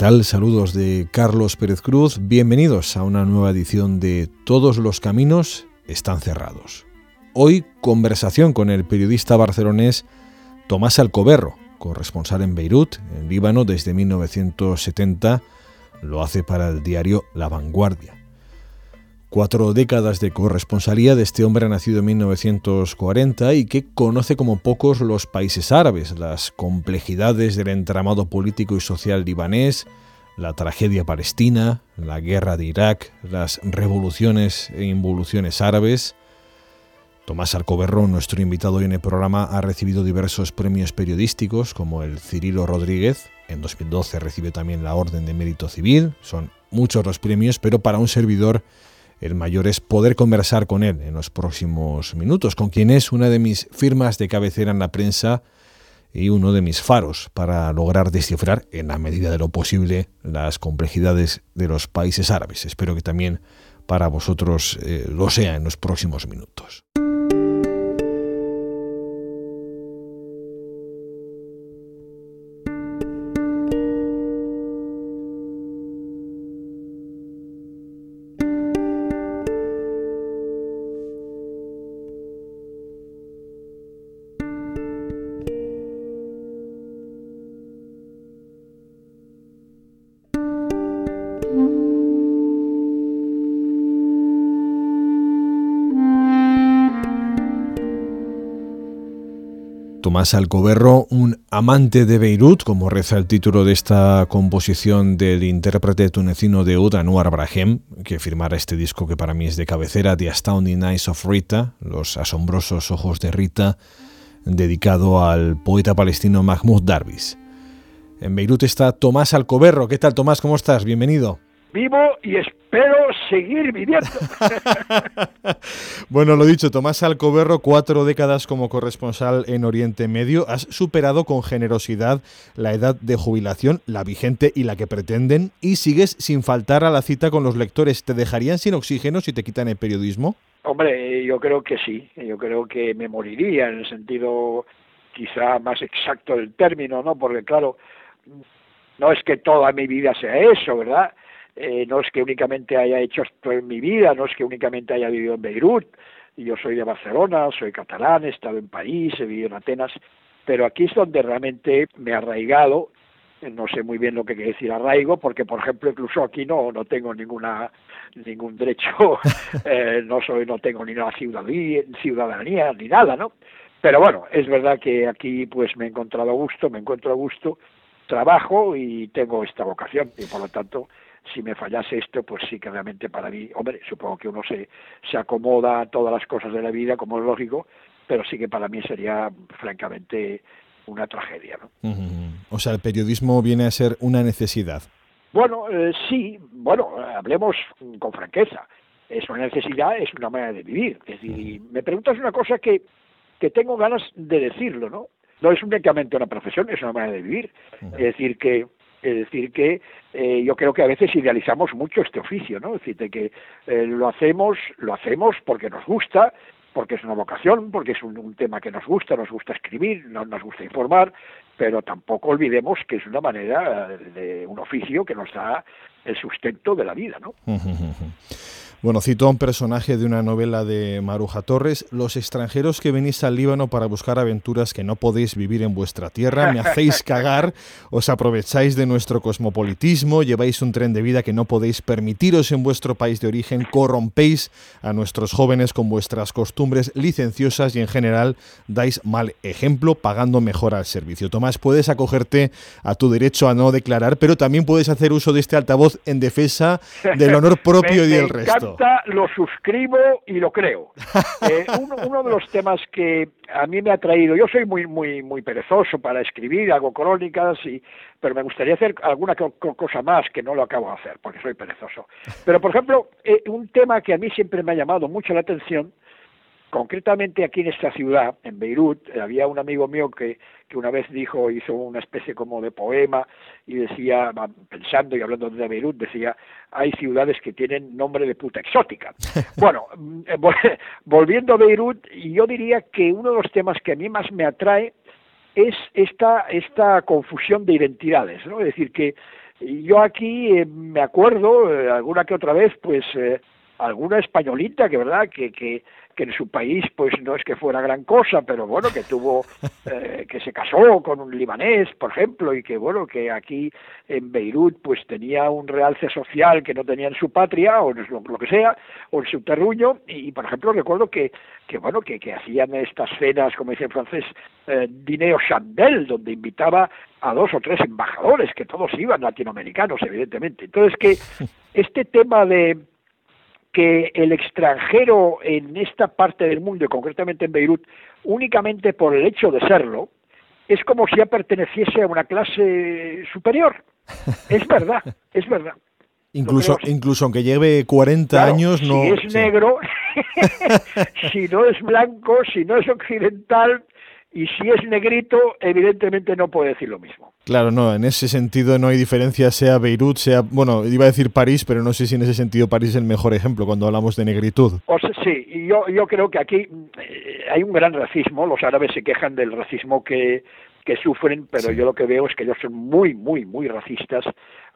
tal? Saludos de Carlos Pérez Cruz. Bienvenidos a una nueva edición de Todos los caminos están cerrados. Hoy conversación con el periodista barcelonés Tomás Alcoberro, corresponsal en Beirut, en Líbano, desde 1970. Lo hace para el diario La Vanguardia. Cuatro décadas de corresponsalía de este hombre nacido en 1940 y que conoce como pocos los países árabes, las complejidades del entramado político y social libanés, la tragedia palestina, la guerra de Irak, las revoluciones e involuciones árabes. Tomás Alcoberro, nuestro invitado hoy en el programa, ha recibido diversos premios periodísticos, como el Cirilo Rodríguez. En 2012 recibe también la Orden de Mérito Civil. Son muchos los premios, pero para un servidor el mayor es poder conversar con él en los próximos minutos, con quien es una de mis firmas de cabecera en la prensa y uno de mis faros para lograr descifrar, en la medida de lo posible, las complejidades de los países árabes. Espero que también para vosotros eh, lo sea en los próximos minutos. Tomás Alcoberro, un amante de Beirut, como reza el título de esta composición del intérprete tunecino de Oud, Anwar Brahem, que firmara este disco que para mí es de cabecera, The Astounding Eyes of Rita, Los asombrosos ojos de Rita, dedicado al poeta palestino Mahmoud Darwish. En Beirut está Tomás Alcoberro. ¿Qué tal, Tomás? ¿Cómo estás? Bienvenido vivo y espero seguir viviendo. bueno, lo dicho, Tomás Alcoberro, cuatro décadas como corresponsal en Oriente Medio. Has superado con generosidad la edad de jubilación, la vigente y la que pretenden, y sigues sin faltar a la cita con los lectores. ¿Te dejarían sin oxígeno si te quitan el periodismo? Hombre, yo creo que sí. Yo creo que me moriría en el sentido quizá más exacto del término, ¿no? Porque claro, no es que toda mi vida sea eso, ¿verdad? Eh, no es que únicamente haya hecho esto en mi vida, no es que únicamente haya vivido en Beirut, yo soy de Barcelona, soy catalán, he estado en París, he vivido en Atenas, pero aquí es donde realmente me he arraigado, no sé muy bien lo que quiere decir arraigo, porque por ejemplo incluso aquí no, no tengo ninguna ningún derecho, eh, no soy, no tengo ni una ciudadanía, ciudadanía ni nada, ¿no? Pero bueno, es verdad que aquí pues me he encontrado a gusto, me encuentro a gusto, trabajo y tengo esta vocación y por lo tanto si me fallase esto, pues sí que realmente para mí, hombre, supongo que uno se, se acomoda a todas las cosas de la vida, como es lógico, pero sí que para mí sería francamente una tragedia. ¿no? O sea, el periodismo viene a ser una necesidad. Bueno, eh, sí, bueno, hablemos con franqueza. Es una necesidad, es una manera de vivir. Es decir, me preguntas una cosa que, que tengo ganas de decirlo, ¿no? No es únicamente una profesión, es una manera de vivir. Es decir, que es decir, que eh, yo creo que a veces idealizamos mucho este oficio, ¿no? Es decir, que eh, lo hacemos, lo hacemos porque nos gusta, porque es una vocación, porque es un, tema que nos gusta, nos gusta escribir, no, nos gusta informar, pero tampoco olvidemos que es una manera de un oficio que nos da el sustento de la vida, ¿no? Bueno, cito a un personaje de una novela de Maruja Torres. Los extranjeros que venís al Líbano para buscar aventuras que no podéis vivir en vuestra tierra, me hacéis cagar, os aprovecháis de nuestro cosmopolitismo, lleváis un tren de vida que no podéis permitiros en vuestro país de origen, corrompéis a nuestros jóvenes con vuestras costumbres licenciosas y en general dais mal ejemplo pagando mejor al servicio. Tomás, puedes acogerte a tu derecho a no declarar, pero también puedes hacer uso de este altavoz en defensa del honor propio y del resto lo suscribo y lo creo. Eh, uno, de los temas que a mí me ha traído, yo soy muy muy muy perezoso para escribir, hago crónicas, y, pero me gustaría hacer alguna cosa más que no lo acabo de hacer, porque soy perezoso. Pero, por ejemplo, eh, un tema que a mí siempre me ha llamado mucho la atención Concretamente aquí en esta ciudad, en Beirut, había un amigo mío que, que una vez dijo, hizo una especie como de poema y decía, pensando y hablando de Beirut, decía, hay ciudades que tienen nombre de puta exótica. bueno, mm, volviendo a Beirut, yo diría que uno de los temas que a mí más me atrae es esta, esta confusión de identidades, ¿no? Es decir, que yo aquí eh, me acuerdo, eh, alguna que otra vez, pues eh, alguna españolita que, ¿verdad?, que, que, que en su país pues no es que fuera gran cosa, pero bueno, que tuvo, eh, que se casó con un libanés, por ejemplo, y que bueno, que aquí en Beirut pues tenía un realce social que no tenía en su patria, o lo, lo que sea, o en su terruño, y por ejemplo recuerdo que, que bueno, que, que hacían estas cenas, como dice en francés, eh, dineo chandel, donde invitaba a dos o tres embajadores, que todos iban latinoamericanos, evidentemente. Entonces que este tema de que el extranjero en esta parte del mundo, y concretamente en Beirut, únicamente por el hecho de serlo, es como si ya perteneciese a una clase superior. Es verdad, es verdad. Incluso, incluso aunque lleve 40 Claro, años, no. Si es sí. negro, si no es blanco, si no es occidental y si es negrito, evidentemente no puede decir lo mismo. Claro, no, en ese sentido no hay diferencia, sea Beirut, sea. Bueno, iba a decir París, pero no sé si en ese sentido París es el mejor ejemplo cuando hablamos de negritud. O sea, sí, y yo, yo creo que aquí eh, hay un gran racismo. Los árabes se quejan del racismo que, que sufren, pero Sí. yo lo que veo es que ellos son muy, muy, muy racistas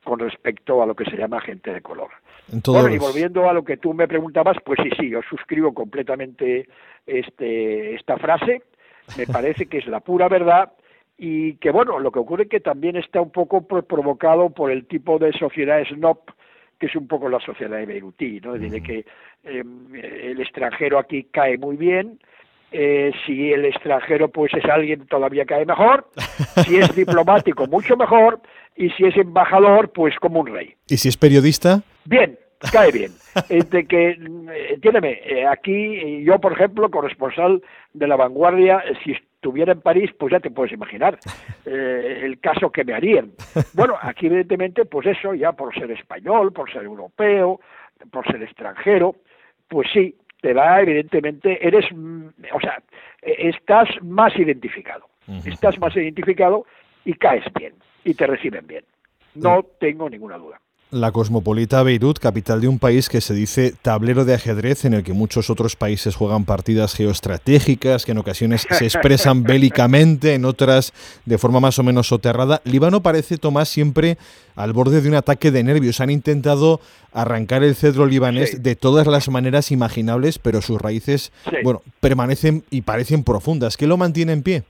con respecto a lo que se llama gente de color. En todos Bueno, y volviendo a lo que tú me preguntabas, pues sí, sí, yo suscribo completamente este, esta frase. Me parece que es la pura verdad y que, bueno, lo que ocurre que también está un poco pro- provocado por el tipo de sociedad snob que es un poco la sociedad de Beirutí, ¿no? Es decir, que eh, el extranjero aquí cae muy bien, eh, si el extranjero pues es alguien todavía cae mejor, si es diplomático mucho mejor y si es embajador pues como un rey. ¿Y si es periodista? Bien, cae bien. Es de que, entiéndeme, eh, aquí eh, yo, por ejemplo, corresponsal de La Vanguardia, eh, si estuviera en París, pues ya te puedes imaginar eh, el caso que me harían. Bueno, aquí evidentemente, pues eso, ya por ser español, por ser europeo, por ser extranjero, pues sí, te da evidentemente, eres, mm, o sea, eh, estás más identificado, estás más identificado y caes bien, y te reciben bien. No tengo ninguna duda. La cosmopolita Beirut, capital de un país que se dice tablero de ajedrez en el que muchos otros países juegan partidas geoestratégicas que en ocasiones se expresan bélicamente, en otras de forma más o menos soterrada. Líbano parece, Tomás, siempre al borde de un ataque de nervios. Han intentado arrancar el cedro libanés Sí. de todas las maneras imaginables, pero sus raíces, Sí. bueno, permanecen y parecen profundas. ¿Qué lo mantiene en pie?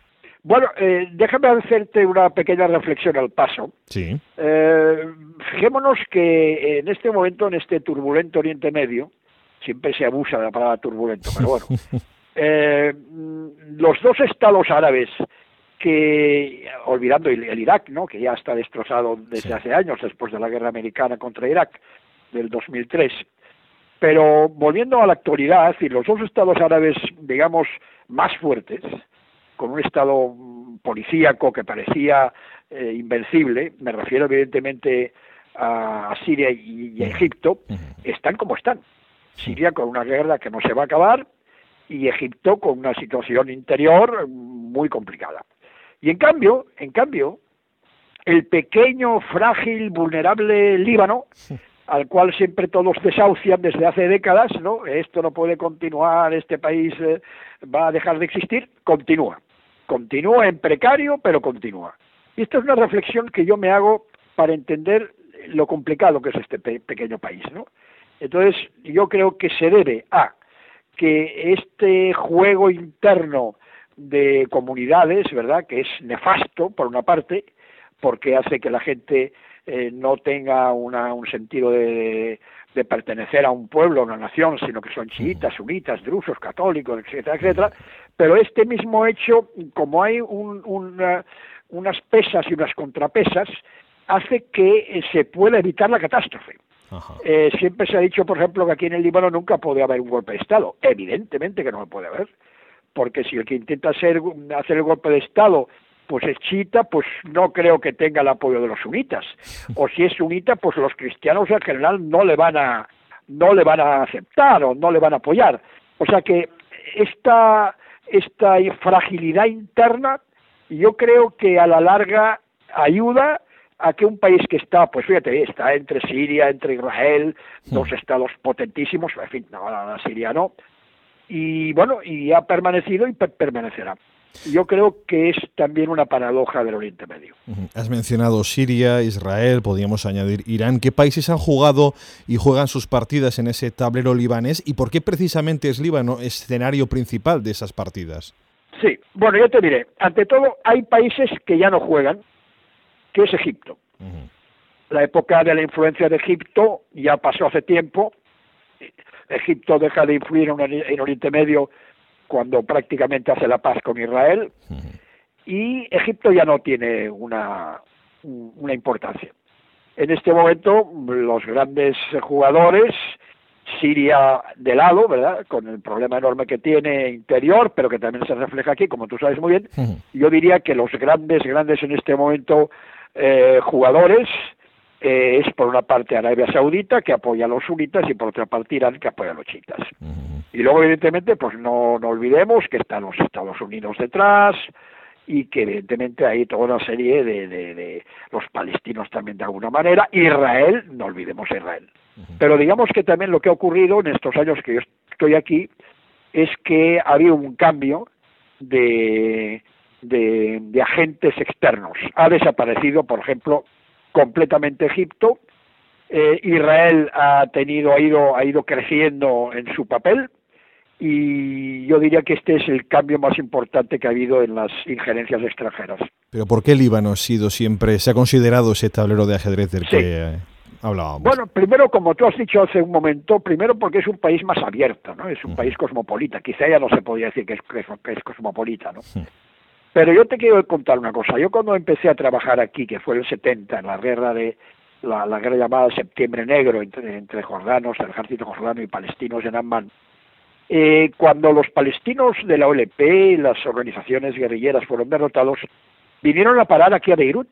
Bueno, eh, déjame hacerte una pequeña reflexión al paso. Sí. Eh, fijémonos que en este momento, en este turbulento Oriente Medio, siempre se abusa de la palabra turbulento, pero bueno, eh, los dos estados árabes que, olvidando el, el Irak, ¿no? que ya está destrozado desde Sí. hace años, después de la guerra americana contra Irak, del 2003, pero volviendo a la actualidad, y los dos estados árabes, digamos, más fuertes, con un estado mm, policíaco que parecía eh, invencible, me refiero evidentemente a, Siria y, y a Egipto, están como están. Siria con una guerra que no se va a acabar y Egipto con una situación interior muy complicada. Y en cambio, en cambio, el pequeño, frágil, vulnerable Líbano, al cual siempre todos desahucian desde hace décadas, ¿no? Esto no puede continuar, este país eh, va a dejar de existir, continúa. Continúa en precario, pero continúa. Y esta es una reflexión que yo me hago para entender lo complicado que es este pe- pequeño país, ¿no? Entonces, yo creo que se debe a que este juego interno de comunidades, ¿verdad?, que es nefasto por una parte, porque hace que la gente eh, no tenga una, un sentido de, de pertenecer a un pueblo, a una nación, sino que son chiitas, sunitas, drusos, católicos, etcétera, etcétera. Pero este mismo hecho, como hay un, una- unas pesas y unas contrapesas, hace que eh, se pueda evitar la catástrofe. Eh, siempre se ha dicho, por ejemplo, que aquí en el Líbano nunca puede haber un golpe de Estado. Evidentemente que no lo puede haber, porque si el que intenta hacer, hacer el golpe de Estado pues es chiita, pues no creo que tenga el apoyo de los sunitas. O si es sunita, pues los cristianos en general no le van a no le van a aceptar o no le van a apoyar. O sea que esta esta fragilidad interna yo creo que a la larga ayuda a que un país que está, pues fíjate, está entre Siria, entre Israel, dos estados potentísimos, en fin, no, la Siria no, y bueno, y ha permanecido y per- permanecerá. Yo creo que es también una paradoja del Oriente Medio. Has mencionado Siria, Israel, podríamos añadir Irán. ¿Qué países han jugado y juegan sus partidas en ese tablero libanés y por qué precisamente es Líbano escenario principal de esas partidas? Sí, bueno, yo te diré, ante todo hay países que ya no juegan, que es Egipto. La época de la influencia de Egipto ya pasó hace tiempo. Egipto deja de influir en Oriente Medio cuando prácticamente hace la paz con Israel, y Egipto ya no tiene una, una importancia. En este momento, los grandes jugadores, Siria de lado, ¿verdad? Con el problema enorme que tiene interior, pero que también se refleja aquí, como tú sabes muy bien, yo diría que los grandes, grandes en este momento eh, jugadores eh, es por una parte Arabia Saudita que apoya a los sunitas y por otra parte Irán que apoya a los chiitas. Y luego evidentemente pues no, no olvidemos que están los Estados Unidos detrás y que evidentemente hay toda una serie de, de, los palestinos también de alguna manera, Israel, no olvidemos Israel. Pero digamos que también lo que ha ocurrido en estos años que yo estoy aquí es que ha habido un cambio de, de, de, agentes externos. Ha desaparecido, por ejemplo, completamente Egipto. Eh, Israel ha tenido, ha ido, ha ido creciendo en su papel y yo diría que este es el cambio más importante que ha habido en las injerencias extranjeras. Pero ¿por qué Líbano ha sido siempre, se ha considerado ese tablero de ajedrez del que eh, hablábamos? Bueno, primero, como tú has dicho hace un momento, primero porque es un país más abierto, ¿no? Es un país cosmopolita. Quizá ya no se podría decir que es, que es cosmopolita, ¿no? Pero yo te quiero contar una cosa. Yo cuando empecé a trabajar aquí, que fue el 70, en la guerra de la, guerra llamada Septiembre Negro entre, entre jordanos, el ejército jordano y palestinos en Amman, eh, cuando los palestinos de la OLP y las organizaciones guerrilleras fueron derrotados, vinieron a parar aquí a Beirut.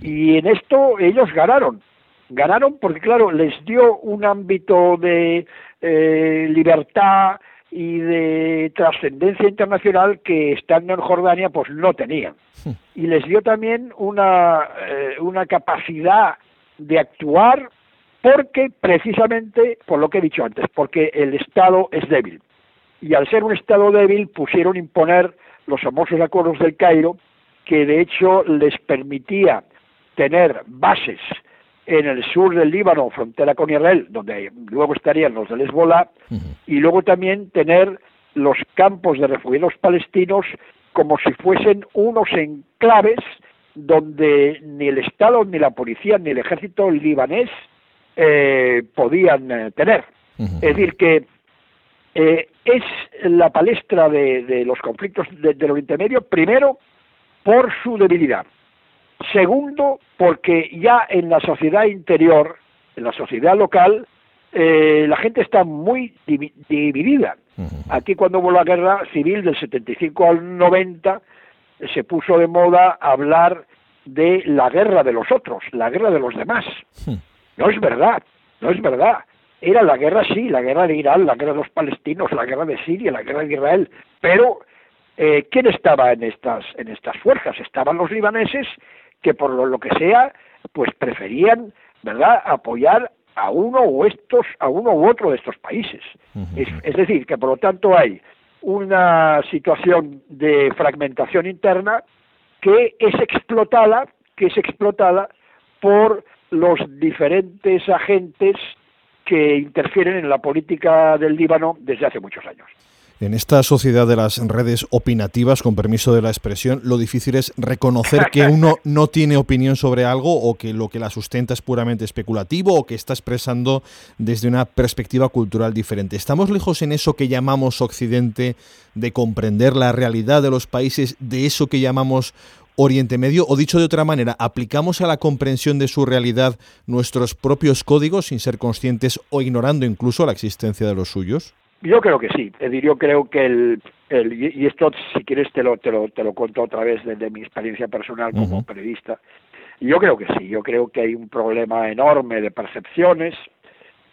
Y en esto ellos ganaron. Ganaron porque, claro, les dio un ámbito de eh, libertad, y de trascendencia internacional que estando en Jordania pues no tenían. Y les dio también una, eh, una capacidad de actuar porque precisamente, por lo que he dicho antes, porque el Estado es débil. Y al ser un Estado débil pusieron imponer los famosos acuerdos del Cairo, que de hecho les permitía tener bases en el sur del Líbano, frontera con Israel, donde luego estarían los del Hezbollah, y luego también tener los campos de refugiados palestinos como si fuesen unos enclaves donde ni el Estado, ni la policía, ni el ejército libanés eh, podían eh, tener. Es decir, que eh, es la palestra de, los conflictos del Oriente Medio, primero, por su debilidad. Segundo, porque ya en la sociedad interior, en la sociedad local, eh, la gente está muy dividida. Aquí cuando hubo la guerra civil del 75 al 90, se puso de moda hablar de la guerra de los otros, la guerra de los demás. No es verdad, no es verdad. Era la guerra, sí, la guerra de Irán, la guerra de los palestinos, la guerra de Siria, la guerra de Israel, pero eh, ¿quién estaba en estas, en estas fuerzas? Estaban los libaneses que por lo que sea, pues preferían, ¿verdad?, apoyar a uno o estos, a uno u otro de estos países. es, decir, que por lo tanto hay una situación de fragmentación interna que es explotada, que es explotada por los diferentes agentes que interfieren en la política del Líbano desde hace muchos años. En esta sociedad de las redes opinativas, con permiso de la expresión, lo difícil es reconocer que uno no tiene opinión sobre algo o que lo que la sustenta es puramente especulativo o que está expresando desde una perspectiva cultural diferente. ¿Estamos lejos en eso que llamamos Occidente de comprender la realidad de los países, de eso que llamamos Oriente Medio? O dicho de otra manera, ¿aplicamos a la comprensión de su realidad nuestros propios códigos sin ser conscientes o ignorando incluso la existencia de los suyos? Yo creo que sí. Es decir, yo creo que el, el y esto si quieres te lo te lo, te lo cuento otra vez desde mi experiencia personal como periodista. Yo creo que sí. Yo creo que hay un problema enorme de percepciones.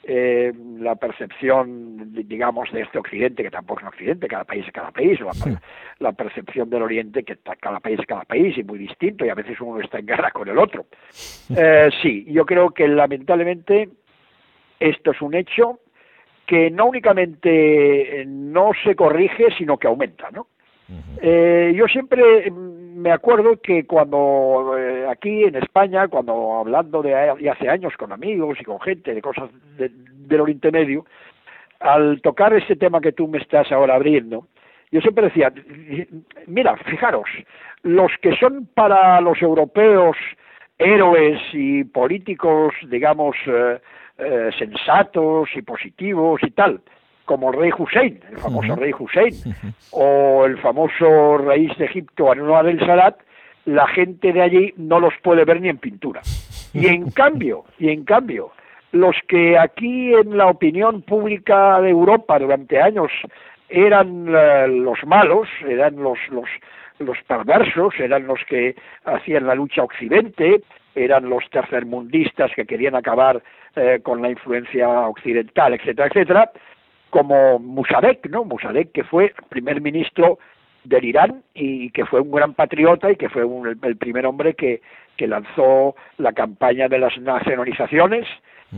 Eh, la percepción, digamos, de este Occidente, que tampoco es un Occidente, cada país es cada país, la, la percepción del Oriente, que cada país es cada país y muy distinto, y a veces uno está en guerra con el otro. Eh, sí, yo creo que lamentablemente esto es un hecho, que no únicamente eh, no se corrige, sino que aumenta, ¿no? Eh, yo siempre me acuerdo que cuando eh, aquí en España, cuando hablando de, hace años con amigos y con gente de cosas del Oriente Medio, al tocar ese tema que tú me estás ahora abriendo, yo siempre decía, mira, fijaros, los que son para los europeos héroes y políticos, digamos, eh, eh, sensatos y positivos y tal, como el rey Hussein, el famoso rey Hussein, o el famoso rey de Egipto, Anwar el Sadat, la gente de allí no los puede ver ni en pintura. Y en cambio, y en cambio, los que aquí en la opinión pública de Europa durante años eran eh, los malos, eran los, los, los perversos, eran los que hacían la lucha occidente, eran los tercermundistas que querían acabar eh, con la influencia occidental, etcétera, etcétera, como Musadek, ¿no? Musadek que fue primer ministro del Irán y que fue un gran patriota y que fue el, primer hombre que, que lanzó la campaña de las nacionalizaciones,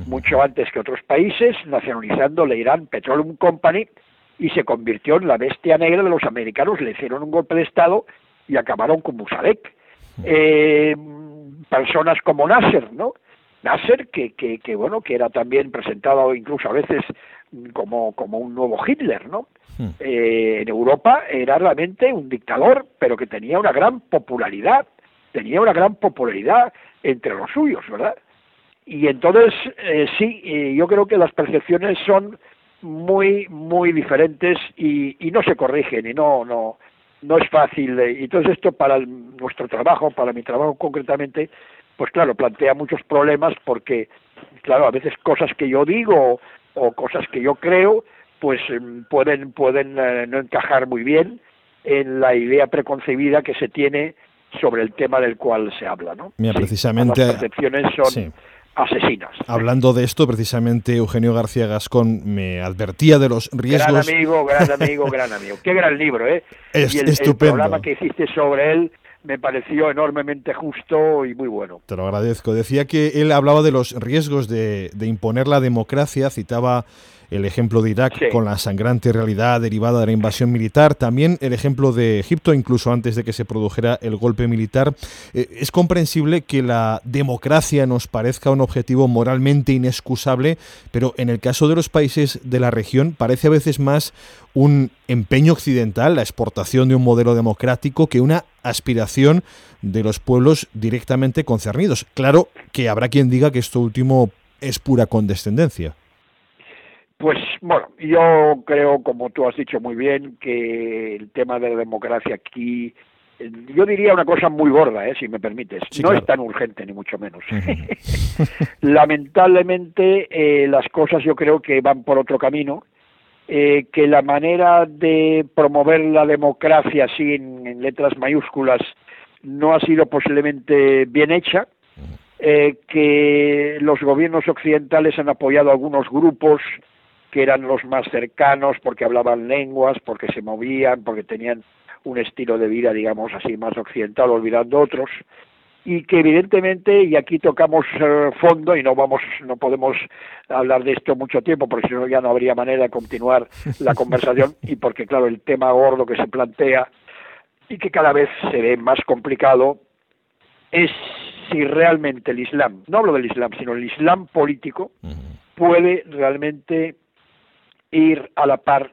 mucho antes que otros países, nacionalizando la Irán Petroleum Company y se convirtió en la bestia negra de los americanos, le hicieron un golpe de Estado y acabaron con Musadek. Eh, personas como Nasser, ¿no? Nasser, que, que, que, bueno, que era también presentado incluso a veces como, como un nuevo Hitler, ¿no? Eh, en Europa era realmente un dictador, pero que tenía una gran popularidad, tenía una gran popularidad entre los suyos, ¿verdad? Y entonces, eh, sí, eh, yo creo que las percepciones son muy, muy diferentes y, y no se corrigen y no, no, no es fácil. Y entonces esto para nuestro trabajo, para mi trabajo concretamente, pues claro, plantea muchos problemas porque, claro, a veces cosas que yo digo o cosas que yo creo, pues em, pueden, pueden eh, no encajar muy bien en la idea preconcebida que se tiene sobre el tema del cual se habla, ¿no? Mira, precisamente... Las percepciones son asesinas. Hablando de esto, precisamente Eugenio García Gascón me advertía de los riesgos. Gran amigo, gran amigo, gran amigo. Qué gran libro, ¿eh? Es y el, estupendo. el programa que hiciste sobre él me pareció enormemente justo y muy bueno. Te lo agradezco. Decía que él hablaba de los riesgos de, imponer la democracia, citaba el ejemplo de Irak con la sangrante realidad derivada de la invasión militar, también el ejemplo de Egipto, incluso antes de que se produjera el golpe militar. Eh, es comprensible que la democracia nos parezca un objetivo moralmente inexcusable, pero en el caso de los países de la región parece a veces más un empeño occidental, la exportación de un modelo democrático, que una aspiración de los pueblos directamente concernidos. Claro que habrá quien diga que esto último es pura condescendencia. Pues bueno, yo creo, como tú has dicho muy bien, que el tema de la democracia aquí, yo diría una cosa muy gorda, ¿eh? si me permites, no es tan urgente ni mucho menos. Lamentablemente eh, las cosas yo creo que van por otro camino, eh, que la manera de promover la democracia así en, letras mayúsculas no ha sido posiblemente bien hecha, que los gobiernos occidentales han apoyado a algunos grupos que eran los más cercanos porque hablaban lenguas, porque se movían, porque tenían un estilo de vida, digamos así, más occidental, olvidando otros, y que evidentemente, y aquí tocamos eh, fondo y no vamos, no podemos hablar de esto mucho tiempo, porque si no ya no habría manera de continuar la conversación, y porque claro, el tema gordo que se plantea y que cada vez se ve más complicado es si realmente el Islam, no hablo del Islam, sino el Islam político, puede realmente ir a la par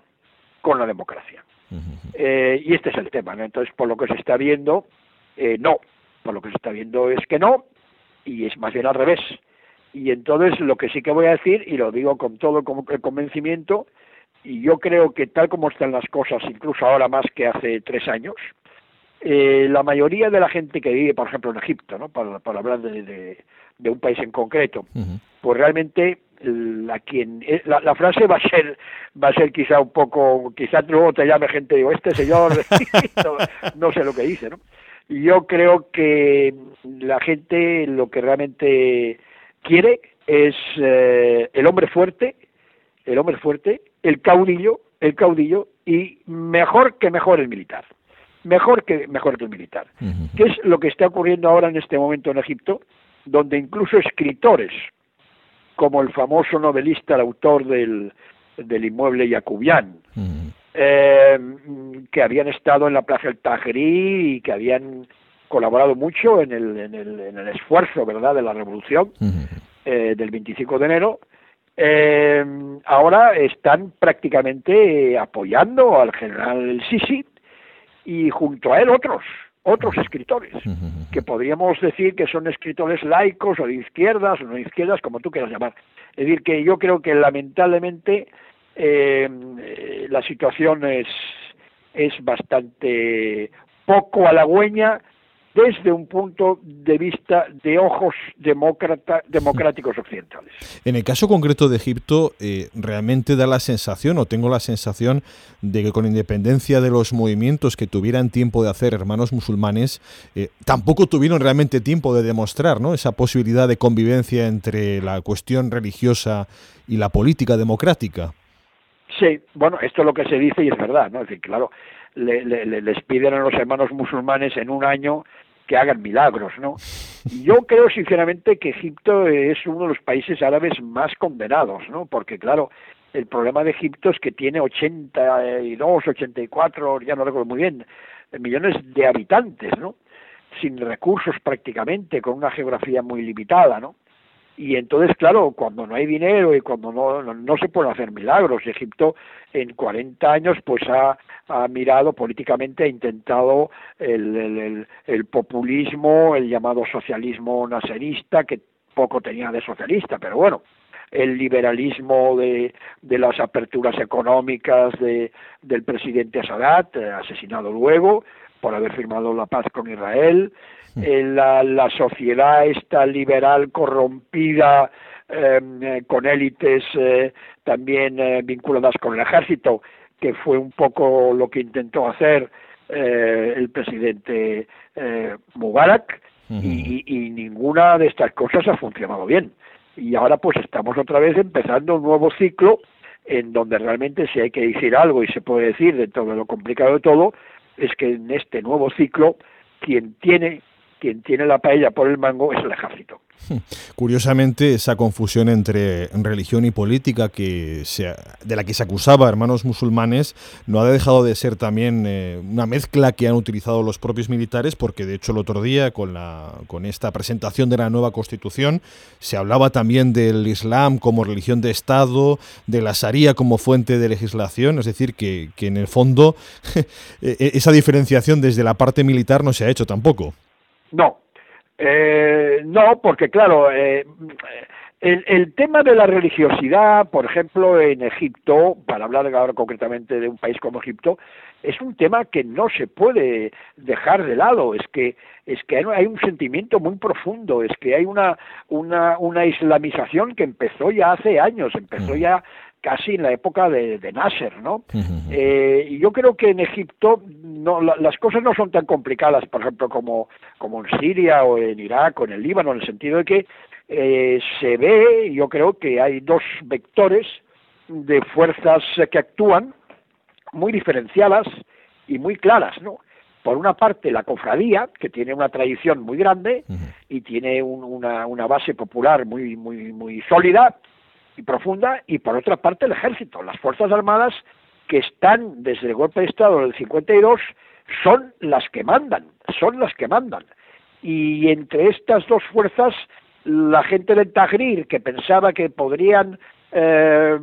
con la democracia. Eh, y este es el tema, ¿no? Entonces, por lo que se está viendo, eh, no. Por lo que se está viendo es que no, y es más bien al revés. Y entonces, lo que sí que voy a decir, y lo digo con todo el convencimiento, y yo creo que tal como están las cosas, incluso ahora más que hace tres años, eh, la mayoría de la gente que vive, por ejemplo, en Egipto, ¿no? para, para hablar de, de, un país en concreto, pues realmente la quien eh, la, frase va a ser va a ser quizá un poco quizá luego te llame gente digo este señor no, sé lo que dice no yo creo que la gente lo que realmente quiere es eh, el hombre fuerte el hombre fuerte el caudillo el caudillo y mejor que mejor el militar mejor que mejor que el militar ¿Qué es lo que está ocurriendo ahora en este momento en Egipto donde incluso escritores como el famoso novelista, el autor del, del inmueble Yacubián, eh, que habían estado en la Plaza del Tahrir y que habían colaborado mucho en el, en el, en el esfuerzo, ¿verdad?, de la revolución eh, del 25 de enero, eh, ahora están prácticamente apoyando al general Sisi y junto a él otros, otros escritores, que podríamos decir que son escritores laicos o de izquierdas o no de izquierdas, como tú quieras llamar. Es decir, que yo creo que lamentablemente eh, la situación es, es bastante poco halagüeña desde un punto de vista de ojos democráticos occidentales. En el caso concreto de Egipto, eh, realmente da la sensación, o tengo la sensación, de que con independencia de los movimientos que tuvieran tiempo de hacer hermanos musulmanes, eh, tampoco tuvieron realmente tiempo de demostrar ¿no? esa posibilidad de convivencia entre la cuestión religiosa y la política democrática. Sí, bueno, esto es lo que se dice y es verdad, ¿no? Es decir, claro, le, les piden a los hermanos musulmanes en un año que hagan milagros, ¿no? Yo creo sinceramente que Egipto es uno de los países árabes más condenados, ¿no? Porque claro, el problema de Egipto es que tiene 82, 84, ya no recuerdo muy bien, millones de habitantes, ¿no? Sin recursos prácticamente, con una geografía muy limitada, ¿no? Y entonces, claro, cuando no hay dinero y cuando no, no, se pueden hacer milagros, Egipto en 40 años pues ha, ha mirado políticamente, ha intentado el, el, el, populismo, el llamado socialismo nacerista, que poco tenía de socialista, pero bueno, el liberalismo de, de las aperturas económicas de, del presidente Sadat, eh, asesinado luego por haber firmado la paz con Israel, la, la, sociedad esta liberal corrompida em, eh, con élites eh, también eh, vinculadas con el ejército, que fue un poco lo que intentó hacer el presidente Mubarak, y, y, ninguna de estas cosas ha funcionado bien. Y ahora pues estamos otra vez empezando un nuevo ciclo en donde realmente si hay que decir algo y se puede decir dentro de lo complicado de todo, es que en este nuevo ciclo quien tiene quien tiene la paella por el mango es el ejército. Curiosamente, esa confusión entre religión y política que de la que se acusaba hermanos musulmanes no ha dejado de ser también eh, una mezcla que han utilizado los propios militares, porque de hecho el otro día, con, la, con esta presentación de la nueva constitución, se hablaba también del Islam como religión de Estado, de la Sharia como fuente de legislación, es decir, que, que en el fondo e, e, esa diferenciación desde la parte militar no se ha hecho tampoco. No, eh, no, porque claro, eh, el, el, tema de la religiosidad, por ejemplo, en Egipto, para hablar ahora concretamente de un país como Egipto, es un tema que no se puede dejar de lado. Es que es que hay un sentimiento muy profundo, es que hay una una, una islamización que empezó ya hace años, empezó ya casi en la época de, de Nasser, ¿no? eh, y yo creo que en Egipto no, las cosas no son tan complicadas, por ejemplo, como, como en Siria o en Irak o en el Líbano, en el sentido de que eh, se ve, yo creo que hay dos vectores de fuerzas que actúan muy diferenciadas y muy claras, ¿no? Por una parte, la cofradía, que tiene una tradición muy grande y tiene una, una base popular muy, muy, muy sólida, y profunda, y por otra parte el ejército, las Fuerzas Armadas que están desde el golpe de Estado del 52 son las que mandan, son las que mandan. Y entre estas dos fuerzas, la gente del Tahrir, que pensaba que podrían eh,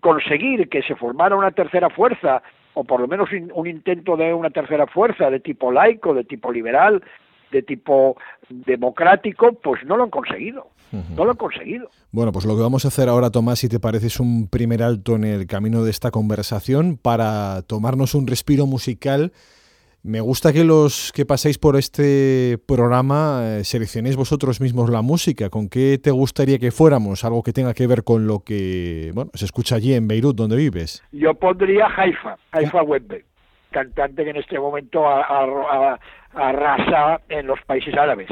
conseguir que se formara una tercera fuerza, o por lo menos un intento de una tercera fuerza de tipo laico, de tipo liberal, de tipo democrático, pues no lo han conseguido. No lo han conseguido. Bueno, pues lo que vamos a hacer ahora, Tomás, si te parece, es un primer alto en el camino de esta conversación para tomarnos un respiro musical. Me gusta que los que paséis por este programa eh, seleccionéis vosotros mismos la música. ¿Con qué te gustaría que fuéramos? Algo que tenga que ver con lo que bueno se escucha allí en Beirut, donde vives. Yo pondría Haifa, Haifa Webbe, cantante que en este momento arrasa en los países árabes.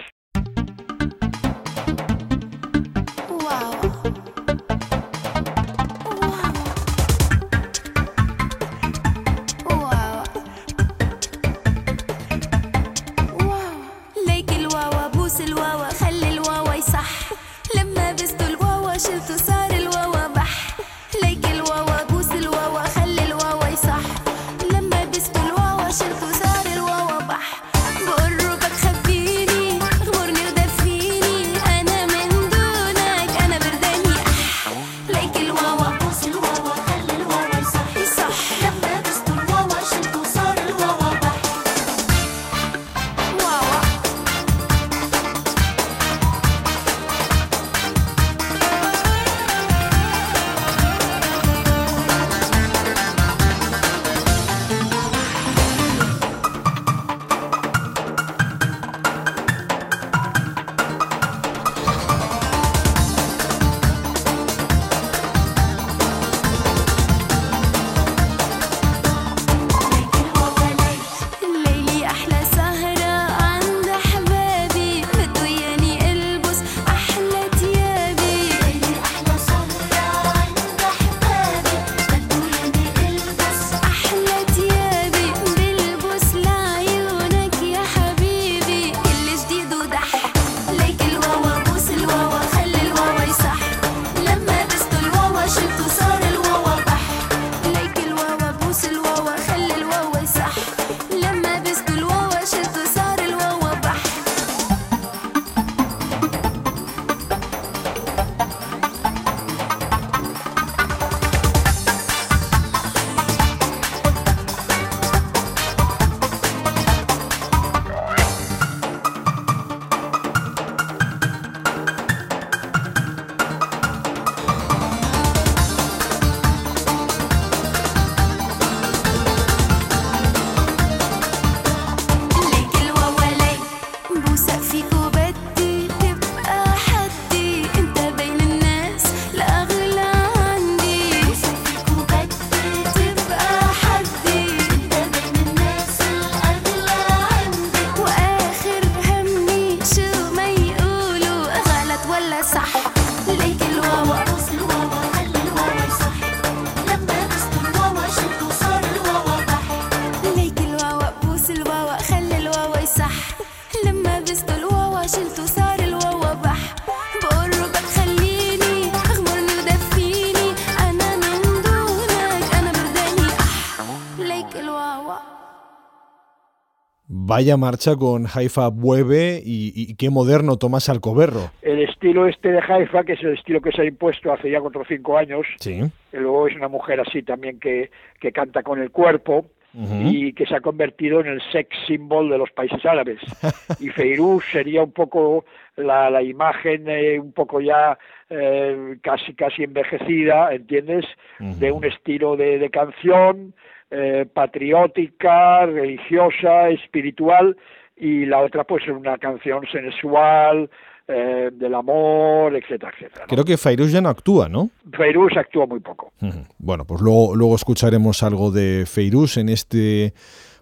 Vaya marcha con Haifa Bueve y, qué moderno Tomás Alcoberro. El estilo este de Haifa, que es el estilo que se ha impuesto hace ya cuatro o cinco años, sí. luego es una mujer así también que, que canta con el cuerpo, y que se ha convertido en el sex symbol de los países árabes. Y Feiruz sería un poco la, la imagen eh, un poco ya eh, casi casi envejecida, ¿entiendes? De un estilo de, de canción eh, patriótica, religiosa, espiritual, y la otra pues una canción sensual, eh, del amor, etcétera, etcétera. Creo que Fairuz ya no actúa, ¿no? Fairuz actúa muy poco. Bueno, pues luego, luego escucharemos algo de Feiruz en este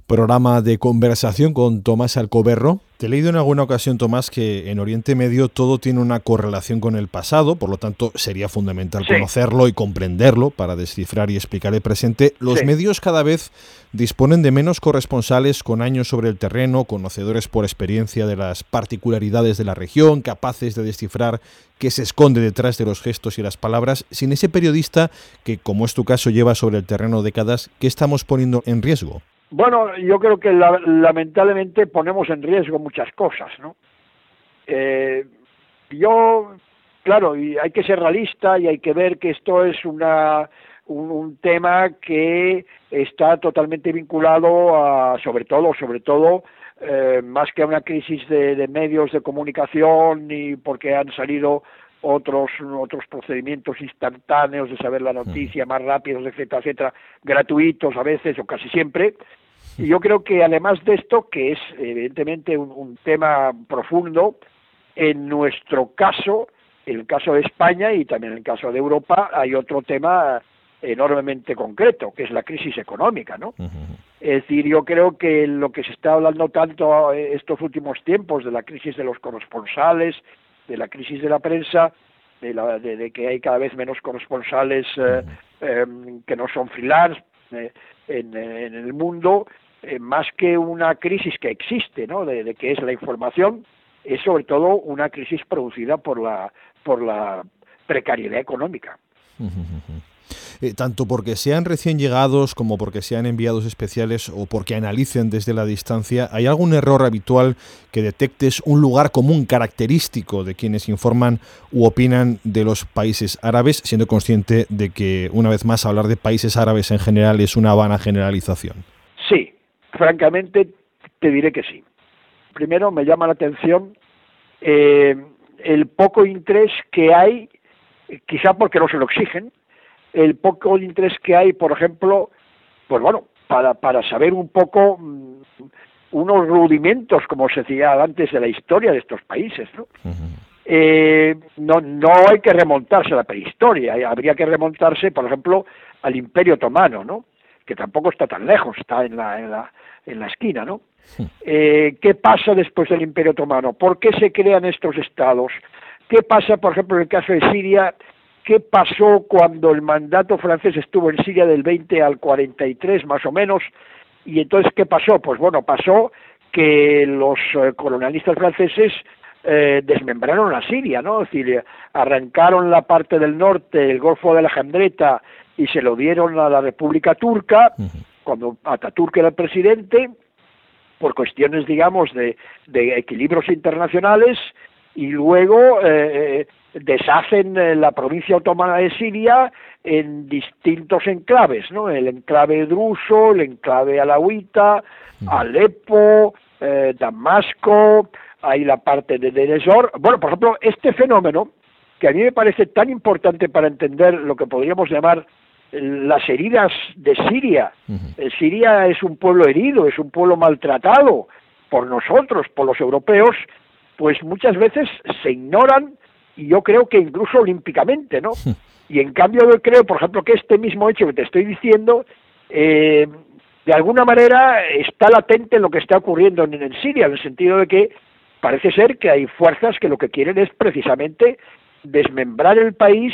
programa de conversación con Tomás Alcoberro. Te he leído en alguna ocasión, Tomás, que en Oriente Medio todo tiene una correlación con el pasado, por lo tanto sería fundamental conocerlo y comprenderlo para descifrar y explicar el presente. Los medios cada vez disponen de menos corresponsales con años sobre el terreno, conocedores por experiencia de las particularidades de la región, capaces de descifrar qué se esconde detrás de los gestos y las palabras, sin ese periodista que, como es tu caso, lleva sobre el terreno décadas, ¿qué estamos poniendo en riesgo? Bueno, yo creo que lamentablemente ponemos en riesgo muchas cosas, ¿no? Eh, yo, claro, y hay que ser realista y hay que ver que esto es una un, tema que está totalmente vinculado a, sobre todo, sobre todo, eh, más que a una crisis de, medios de comunicación y porque han salido otros otros procedimientos instantáneos de saber la noticia más rápidos, etcétera, etcétera, gratuitos a veces o casi siempre. Y yo creo que además de esto, que es evidentemente un, tema profundo, en nuestro caso, en el caso de España y también en el caso de Europa, hay otro tema enormemente concreto, que es la crisis económica, ¿no? Es decir, yo creo que lo que se está hablando tanto estos últimos tiempos de la crisis de los corresponsales, de la crisis de la prensa, de, la, de, que hay cada vez menos corresponsales eh, em, que no son freelance eh, en, el mundo, eh, más que una crisis que existe, ¿no? De, que es la información, es sobre todo una crisis producida por la por la precariedad económica. Eh, tanto porque sean recién llegados como porque sean enviados especiales o porque analicen desde la distancia, ¿hay algún error habitual que detectes un lugar común característico de quienes informan u opinan de los países árabes, siendo consciente de que, una vez más, hablar de países árabes en general es una vana generalización? Sí, francamente te diré que sí. Primero me llama la atención eh, el poco interés que hay, quizá porque no se lo exigen, el poco interés que hay, por ejemplo, pues bueno, para, para saber un poco mm, unos rudimentos, como se decía antes, de la historia de estos países, ¿no? Eh, no, no hay que remontarse a la prehistoria, habría que remontarse, por ejemplo, al Imperio Otomano, ¿no? que tampoco está tan lejos, está en la, en la, en la esquina, ¿no? Eh, ¿Qué pasa después del Imperio Otomano? ¿Por qué se crean estos estados? ¿Qué pasa, por ejemplo, en el caso de Siria? Qué pasó cuando el mandato francés estuvo en Siria del 20 al 43 más o menos, y entonces qué pasó? Pues bueno, pasó que los eh, colonialistas franceses eh, desmembraron a Siria, ¿no? Es decir, arrancaron la parte del norte, el Golfo de la Jandreta, y se lo dieron a la República Turca, cuando Ataturk era el presidente, por cuestiones, digamos, de, de equilibrios internacionales, y luego eh, deshacen eh, la provincia otomana de Siria en distintos enclaves, ¿no? El enclave druso, el enclave alawita, Alepo, eh, Damasco, hay la parte de Deresor. Bueno, por ejemplo, este fenómeno, que a mí me parece tan importante para entender lo que podríamos llamar las heridas de Siria. Siria es un pueblo herido, es un pueblo maltratado por nosotros, por los europeos, pues muchas veces se ignoran y yo creo que incluso olímpicamente, ¿no? Y en cambio yo creo, por ejemplo, que este mismo hecho que te estoy diciendo, eh, de alguna manera está latente en lo que está ocurriendo en, en Siria, en el sentido de que parece ser que hay fuerzas que lo que quieren es precisamente desmembrar el país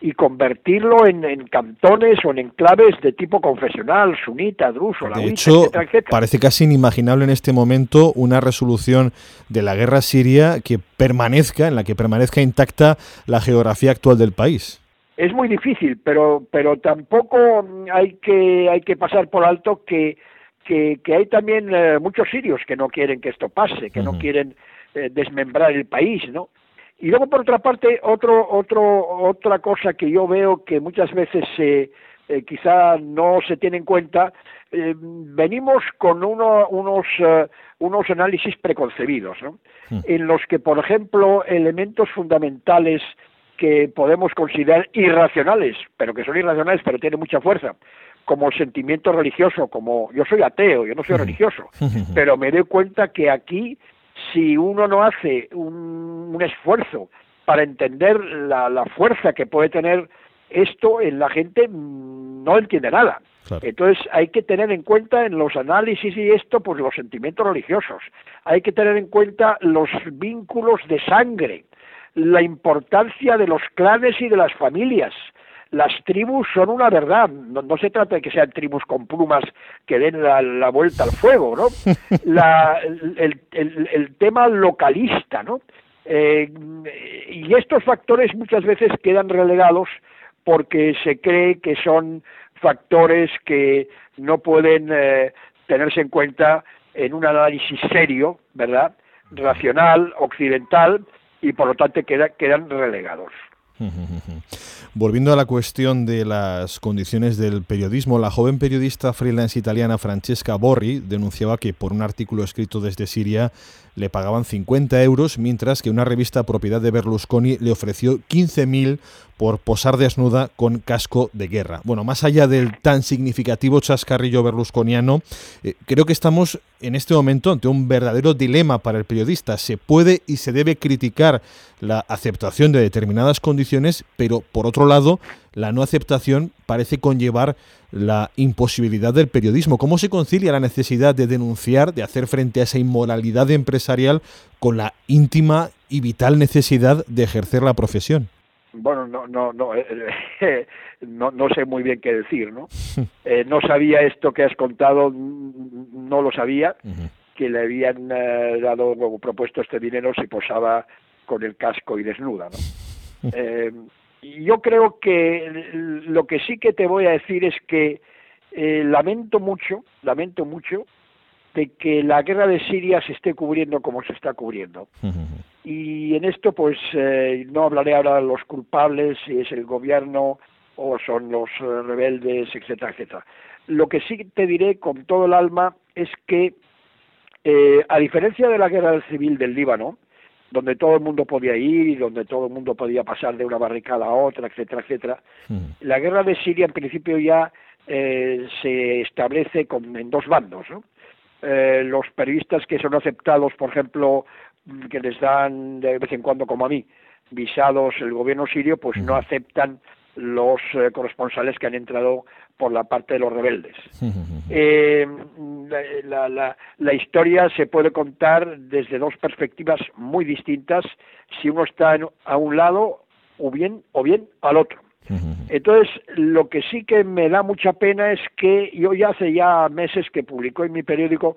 y convertirlo en, cantones o en enclaves de tipo confesional, sunita, druso, De hecho, parece casi inimaginable en este momento una resolución de la guerra siria que permanezca, en la que permanezca intacta la geografía actual del país. Es muy difícil, pero, pero tampoco hay que, hay que pasar por alto que que, hay también eh, muchos sirios que no quieren que esto pase, que no quieren eh, desmembrar el país, ¿no? Y luego, por otra parte, otro, otro, otra cosa que yo veo que muchas veces eh, quizá no se tiene en cuenta, venimos con uno, unos, unos análisis preconcebidos, ¿no? En los que, por ejemplo, elementos fundamentales que podemos considerar irracionales, pero que son irracionales, pero tienen mucha fuerza, como sentimiento religioso, como yo soy ateo, yo no soy religioso, pero me doy cuenta que aquí, si uno no hace un, esfuerzo para entender la, la, fuerza que puede tener esto en la gente, no entiende nada. Entonces hay que tener en cuenta en los análisis y esto, pues los sentimientos religiosos. Hay que tener en cuenta los vínculos de sangre, la importancia de los clanes y de las familias, las tribus son una verdad, no, se trata de que sean tribus con plumas que den la, vuelta al fuego, ¿no? el, tema localista, ¿no? Eh, y estos factores muchas veces quedan relegados porque se cree que son factores que no pueden eh, tenerse en cuenta en un análisis serio, ¿verdad? Racional, occidental, y por lo tanto quedan relegados. Volviendo a la cuestión de las condiciones del periodismo, la joven periodista freelance italiana Francesca Borri denunciaba que por un artículo escrito desde Siria le pagaban 50 euros, mientras que una revista propiedad de Berlusconi le ofreció 15.000 por posar desnuda con casco de guerra. Bueno, más allá del tan significativo chascarrillo berlusconiano, eh, creo que estamos en este momento ante un verdadero dilema para el periodista. Se puede y se debe criticar la aceptación de determinadas condiciones, pero por otro lado, la no aceptación parece conllevar la imposibilidad del periodismo. ¿Cómo se concilia la necesidad de denunciar, de hacer frente a esa inmoralidad empresarial con la íntima y vital necesidad de ejercer la profesión? bueno, no, no, no, eh, eh, no, no sé muy bien qué decir, ¿no? Eh, no sabía esto que has contado, no lo sabía, que le habían dado o propuesto este dinero si posaba con el casco y desnuda, ¿no? yo creo que lo que sí que te voy a decir es que lamento mucho, lamento mucho de que la guerra de Siria se esté cubriendo como se está cubriendo. Y en esto, pues, eh, no hablaré ahora de los culpables, si es el gobierno o son los eh, rebeldes, etcétera, etcétera. Lo que sí te diré con todo el alma es que, eh, a diferencia de la guerra civil del Líbano, donde todo el mundo podía ir y donde todo el mundo podía pasar de una barricada a otra, etcétera, etcétera, la guerra de Siria en principio ya se establece con, en dos bandos, ¿no? Eh, los periodistas que son aceptados, por ejemplo, que les dan de vez en cuando, como a mí, visados el gobierno sirio, pues no aceptan los eh, corresponsales que han entrado por la parte de los rebeldes. Eh, la, la, la, historia se puede contar desde dos perspectivas muy distintas, si uno está a un lado o bien, o bien al otro. Entonces, lo que sí que me da mucha pena es que yo ya hace ya meses que publicó en mi periódico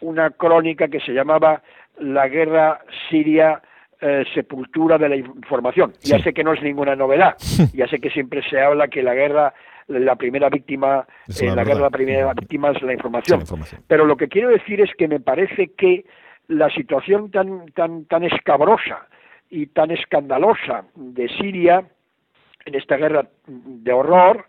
una crónica que se llamaba La guerra siria eh, sepultura de la información. Ya sé que no es ninguna novedad, ya sé que siempre se habla que la guerra, la primera víctima, eh, la, guerra, la primera víctima es la información. Pero lo que quiero decir es que me parece que la situación tan, tan, tan escabrosa y tan escandalosa de Siria en esta guerra de horror,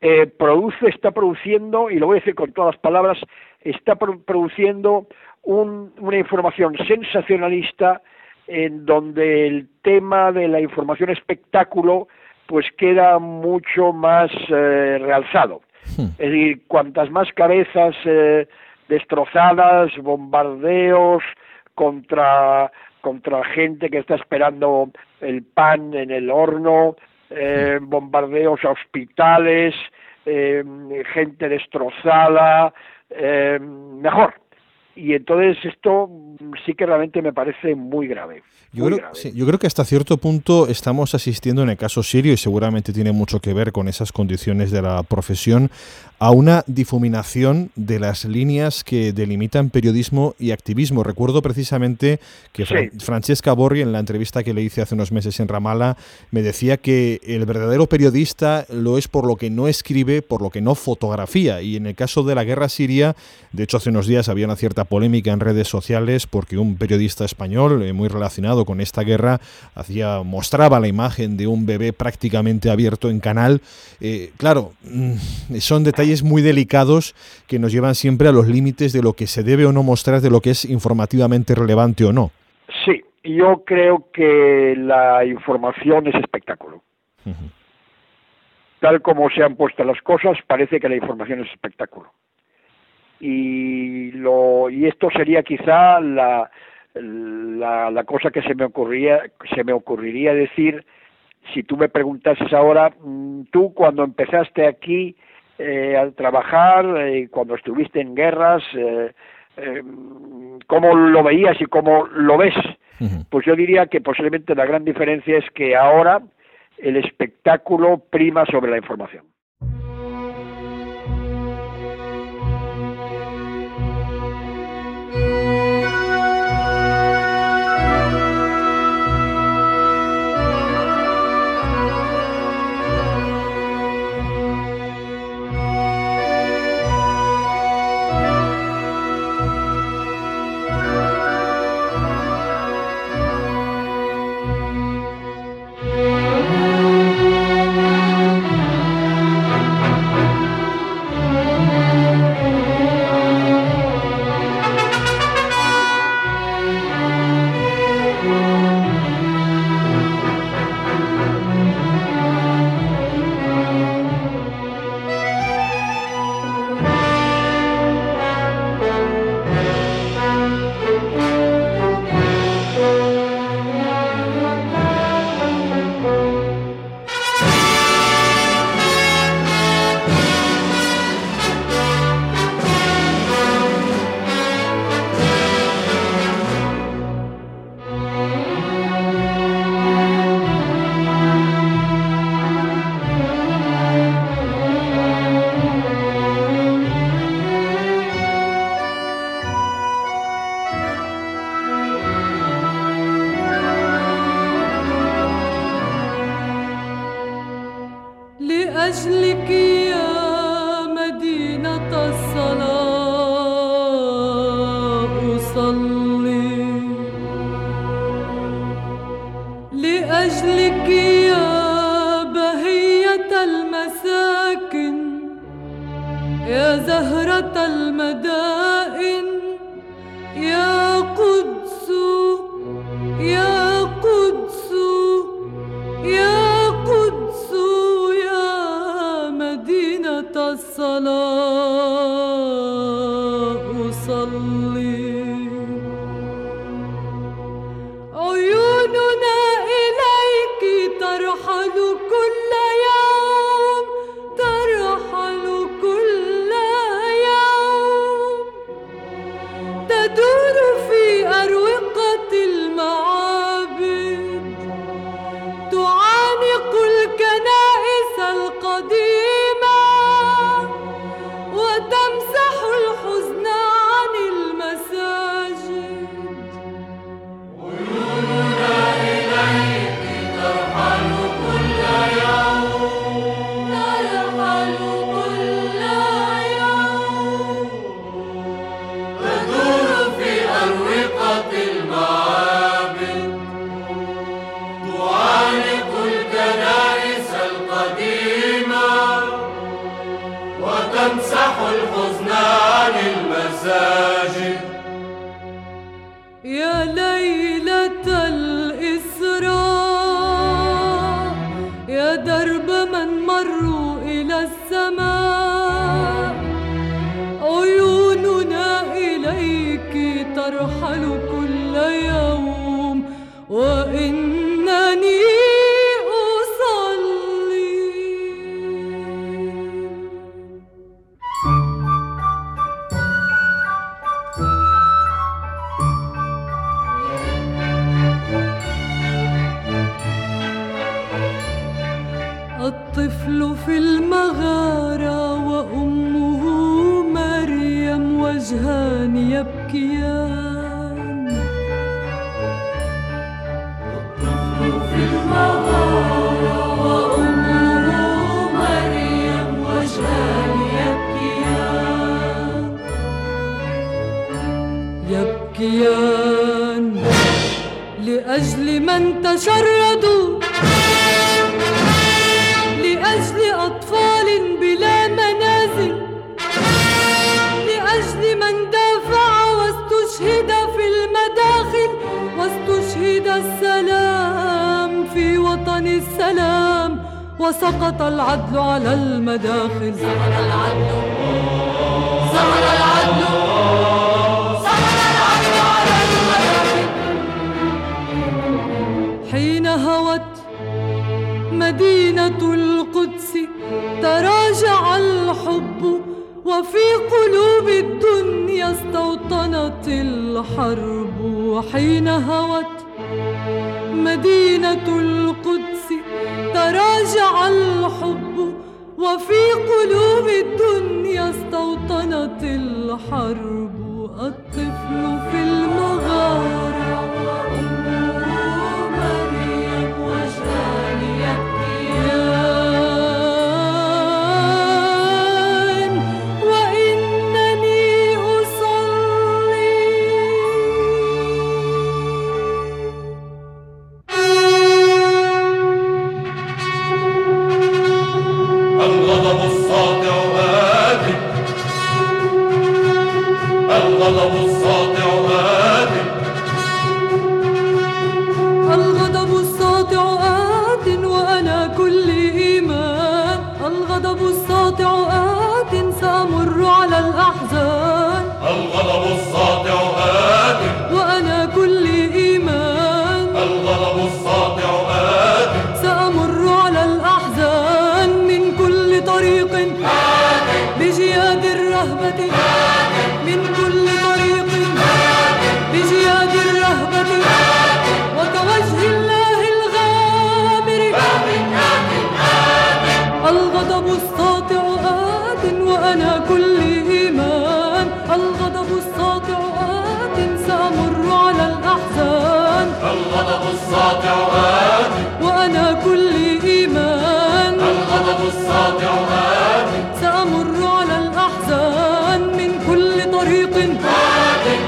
eh, produce, está produciendo, y lo voy a decir con todas las palabras, está produciendo una información sensacionalista en donde el tema de la información espectáculo pues queda mucho más eh, realzado. Hmm. Es decir, cuantas más cabezas eh, destrozadas, bombardeos contra contra gente que está esperando el pan en el horno, eh, bombardeos a hospitales, eh, gente destrozada, eh, mejor. Y entonces esto sí que realmente me parece muy grave. Yo, creo, que hasta cierto punto estamos asistiendo en el caso sirio, y seguramente tiene mucho que ver con esas condiciones de la profesión, a una difuminación de las líneas que delimitan periodismo y activismo. Recuerdo precisamente que Francesca Borri, en la entrevista que le hice hace unos meses en Ramala, me decía que el verdadero periodista lo es por lo que no escribe, por lo que no fotografía. Y en el caso de la guerra siria, de hecho hace unos días había una cierta polémica en redes sociales porque un periodista español eh, muy relacionado con esta guerra hacía mostraba la imagen de un bebé prácticamente abierto en canal. Eh, claro, mm, son detalles muy delicados que nos llevan siempre a los límites de lo que se debe o no mostrar, de lo que es informativamente relevante o no. Sí, yo creo que la información es espectáculo. Tal como se han puesto las cosas, parece que la información es espectáculo y lo y esto sería quizá la, la, cosa que se me ocurría se me ocurriría decir si tú me preguntases ahora mm, tú cuando empezaste aquí eh, al trabajar eh, cuando estuviste en guerras eh, eh, cómo lo veías y cómo lo ves pues yo diría que posiblemente la gran diferencia es que ahora el espectáculo prima sobre la información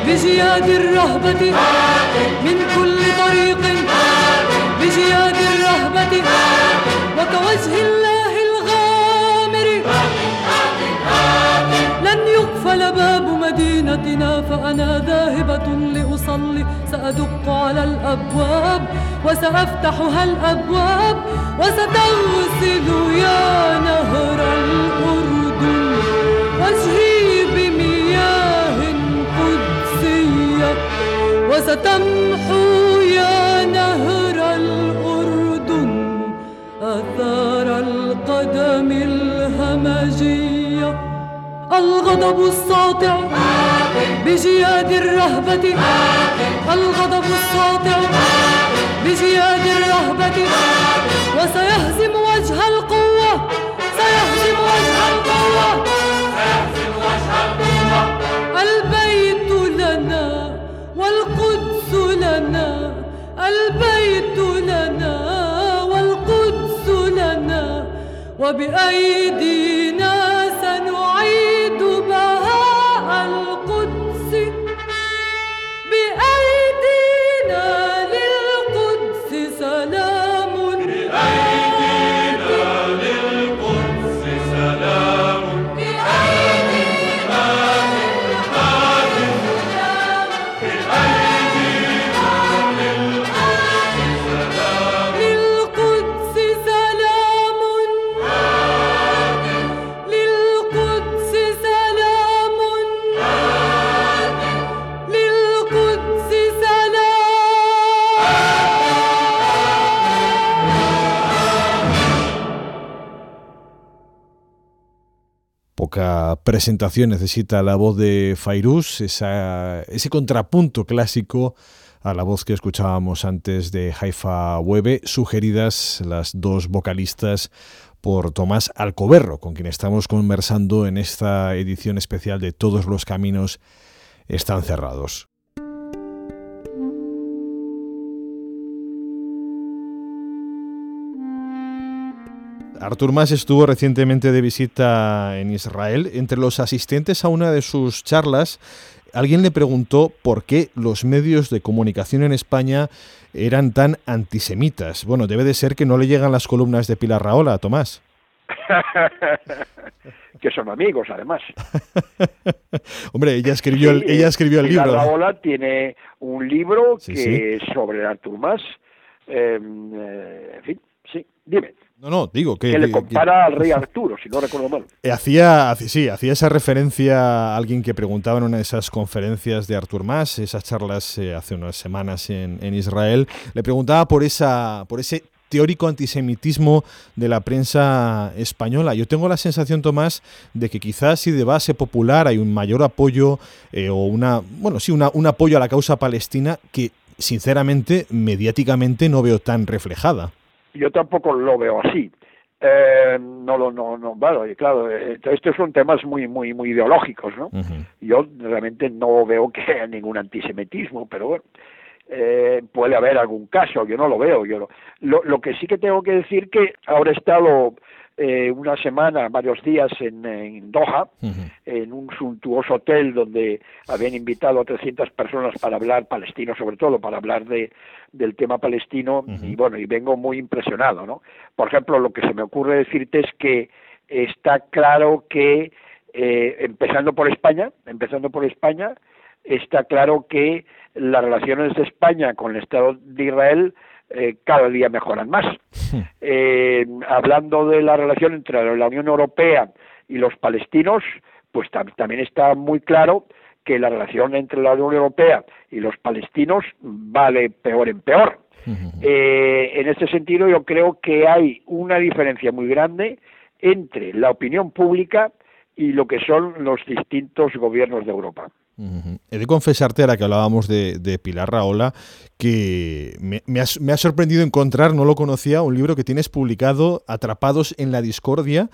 بجياد الرهبة. من كل طريق. بجياد الرهبة. وكوجه الله الغامر. لن يقفل باب مدينتنا فأنا ذاهبة لأصلي. سأدق على الأبواب وسأفتحها الأبواب. وستغسل يا نهر الأردن وجهي وستمحو يا نهر الأردن آثار القدم الهمجية. الغضب الساطع بجياد الرهبة. الغضب الساطع بجياد الرهبة. وسيهزم وجه القوة. سيهزم وجه القوة. سيهزم وجه القوة البيت لنا والقدس لنا. البيت لنا والقدس لنا. وبأيدينا presentación necesita la voz de Fairuz, ese contrapunto clásico a la voz que escuchábamos antes de Haifa Webe, sugeridas las dos vocalistas por Tomás Alcoberro, con quien estamos conversando en esta edición especial de Todos los Caminos están cerrados. Artur Mas estuvo recientemente de visita en Israel. Entre los asistentes a una de sus charlas, alguien le preguntó por qué los medios de comunicación en España eran tan antisemitas. Bueno, debe de ser que no le llegan las columnas de Pilar Raola, Tomás. que son amigos, además. Hombre, ella escribió el, Sí, ella escribió el Pilar libro. Rahola tiene un libro Sí, que sí. sobre Artur Mas. eh, eh, en fin, sí, dime. No, no, digo que, Que le que- compara al rey Arturo, si no recuerdo mal. que hacía, sí, hacía esa referencia a alguien que preguntaba en una de esas conferencias de Artur Mas, esas charlas eh, hace unas semanas en, en Israel, le preguntaba por esa, por ese teórico antisemitismo de la prensa española. Yo tengo la sensación, Tomás, de que quizás si de base popular hay un mayor apoyo eh, o una, bueno, sí, una, un apoyo a la causa palestina que sinceramente, mediáticamente no veo tan reflejada. Yo tampoco lo veo así. Eh, no lo, no, no, y claro, eh, estos son temas muy, muy, muy ideológicos, ¿no? Yo realmente no veo que haya ningún antisemitismo, pero bueno, eh, puede haber algún caso, yo no lo veo. Yo lo, lo, lo que sí que tengo que decir que ahora he estado eh, una semana, varios días en, en Doha, en un suntuoso hotel donde habían invitado a 300 personas para hablar, palestinos sobre todo, para hablar de, del tema palestino, y bueno, y vengo muy impresionado, ¿no? Por ejemplo, lo que se me ocurre decirte es que está claro que, eh, empezando por España, empezando por España, está claro que las relaciones de España con el Estado de Israel eh, cada día mejoran más. Eh, hablando de la relación entre la Unión Europea y los palestinos, pues tam- también está muy claro que la relación entre la Unión Europea y los palestinos va de peor en peor. Ujú. Eh, en este sentido, yo creo que hay una diferencia muy grande entre la opinión pública y lo que son los distintos gobiernos de Europa. He de confesarte, ahora que hablábamos de, de Pilar Raola, que me, me has- me ha sorprendido encontrar, no lo conocía, un libro que tienes publicado, Atrapados en la Discordia.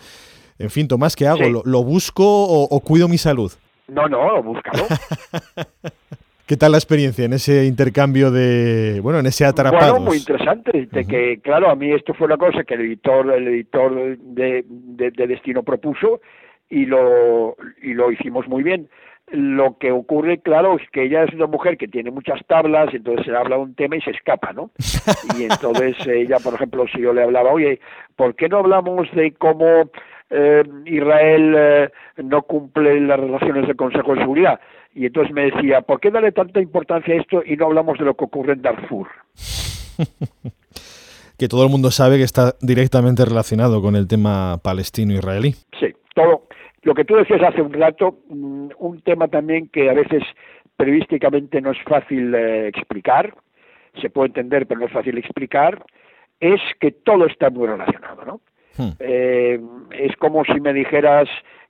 En fin, Tomás, ¿qué hago? Sí. ¿Lo, lo busco o, o cuido mi salud? No, no, búscalo. ¿Qué tal la experiencia en ese intercambio de, bueno, en ese Atrapados? Bueno, muy interesante. De que, claro, a mí esto fue una cosa que el editor, el editor de, de- de Destino propuso y lo, y lo hicimos muy bien. Lo que ocurre, claro, es que ella es una mujer que tiene muchas tablas, entonces se habla de un tema y se escapa, ¿no? Y entonces ella, por ejemplo, si yo le hablaba, oye, ¿por qué no hablamos de cómo eh, Israel eh, no cumple las relaciones del Consejo de Seguridad? Y entonces me decía, ¿por qué darle tanta importancia a esto y no hablamos de lo que ocurre en Darfur? Que todo el mundo sabe que está directamente relacionado con el tema palestino-israelí. Sí, todo. Lo que tú decías hace un rato, mm, un tema también que a veces periodísticamente no es fácil eh, explicar, se puede entender pero no es fácil explicar, es que todo está muy relacionado, ¿no? Hmm. Eh, es como si me dijeras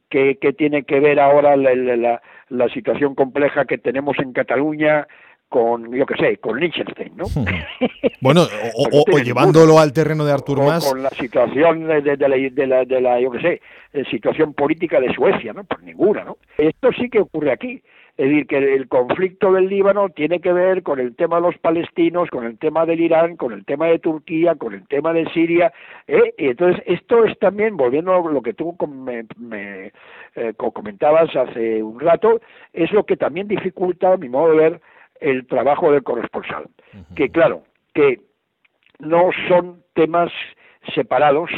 que, que tiene que ver ahora la, la- la- la situación compleja que tenemos en Cataluña con, yo qué sé, con Liechtenstein, ¿no? Bueno, o, llevándolo al terreno de Artur Mas, con la situación de, de- de la, de la, de la, yo qué sé, eh, situación política de Suecia, ¿no? Por ninguna, ¿no? Esto sí que ocurre aquí. Es decir, que el conflicto del Líbano tiene que ver con el tema de los palestinos, con el tema del Irán, con el tema de Turquía, con el tema de Siria. ¿eh? Y entonces, esto es también, volviendo a lo que tú me, me, eh, co- comentabas hace un rato, es lo que también dificulta, a mi modo de ver, el trabajo del corresponsal. Que claro, que no son temas separados,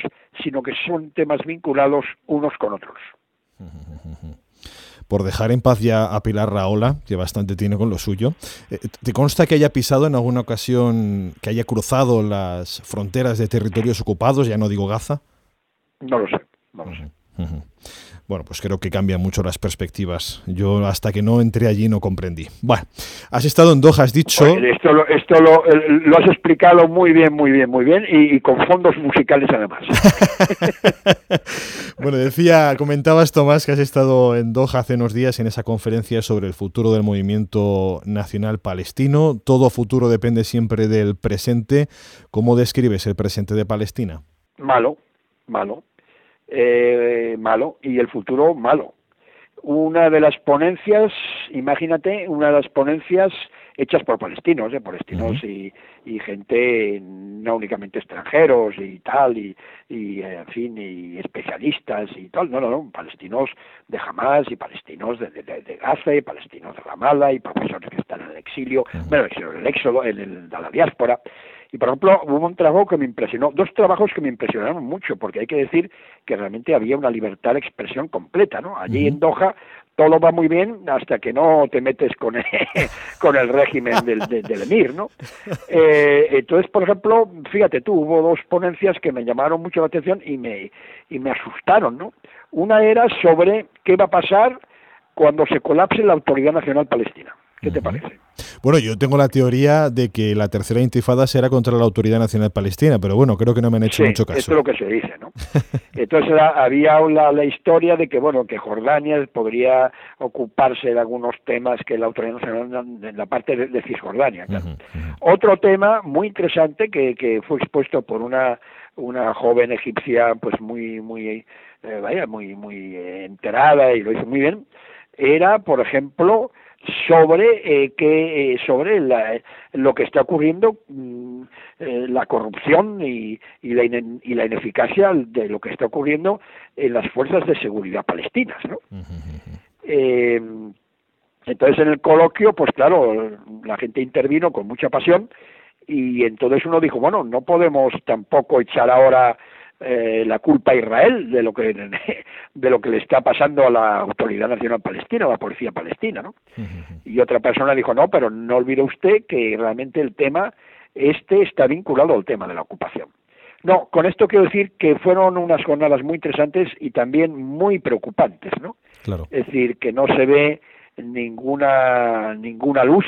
sino que son temas vinculados unos con otros. por dejar en paz ya a Pilar Raola, que bastante tiene con lo suyo. eh, ¿Te consta que haya pisado en alguna ocasión, que haya cruzado las fronteras de territorios ocupados, ya no digo Gaza? No lo sé, no lo sé. Bueno, pues creo que cambian mucho las perspectivas. Yo hasta que no entré allí no comprendí. Bueno, has estado en Doha, has dicho... Oye, esto lo, esto lo, lo has explicado muy bien, muy bien, muy bien, y, y con fondos musicales además. Bueno, decía, comentabas Tomás que has estado en Doha hace unos días en esa conferencia sobre el futuro del movimiento nacional palestino. Todo futuro depende siempre del presente. ¿Cómo describes el presente de Palestina? malo, malo, eh, malo, y el futuro malo. Una de las ponencias, imagínate, una de las ponencias hechas por palestinos, ¿eh? palestinos y, y gente no únicamente extranjeros y tal, y, y eh, en fin, y especialistas y tal, no, no, no, palestinos de Hamas y palestinos de, de, de Gaza y palestinos de Ramallah y profesores que están en el exilio, bueno, en el éxodo, en el, de la diáspora. Y por ejemplo, hubo un trabajo que me impresionó, dos trabajos que me impresionaron mucho, porque hay que decir que realmente había una libertad de expresión completa, ¿no? Allí en Doha todo va muy bien hasta que no te metes con el, con el régimen del, del, del emir, ¿no? Eh, entonces, por ejemplo, fíjate tú, hubo dos ponencias que me llamaron mucho la atención y me, y me asustaron, ¿no? Una era sobre qué va a pasar cuando se colapse la Autoridad Nacional Palestina. ¿Qué te parece? Bueno, yo tengo la teoría de que la tercera intifada será contra la Autoridad Nacional Palestina, pero bueno, creo que no me han hecho Sí, mucho caso. Esto es lo que se dice, ¿no? Entonces había la, la historia de que, bueno, que Jordania podría ocuparse de algunos temas que la Autoridad Nacional, en la parte de, de Cisjordania, claro. Otro tema muy interesante que, que fue expuesto por una una joven egipcia pues muy muy eh, vaya muy muy enterada y lo hizo muy bien era por ejemplo sobre eh, que eh, sobre la- lo que está ocurriendo mm, eh, la corrupción y, y, la y la ineficacia de lo que está ocurriendo en las fuerzas de seguridad palestinas ¿no? Eh, entonces en el coloquio, pues claro, la gente intervino con mucha pasión y entonces uno dijo, bueno, no podemos tampoco echar ahora eh, la culpa a Israel de lo que de lo que le está pasando a la Autoridad Nacional Palestina, a la Policía Palestina, ¿no? Y otra persona dijo, no, pero no olvide usted que realmente el tema este está vinculado al tema de la ocupación. No, con esto quiero decir que fueron unas jornadas muy interesantes y también muy preocupantes, ¿no? Claro. es decir, que no se ve ninguna ninguna luz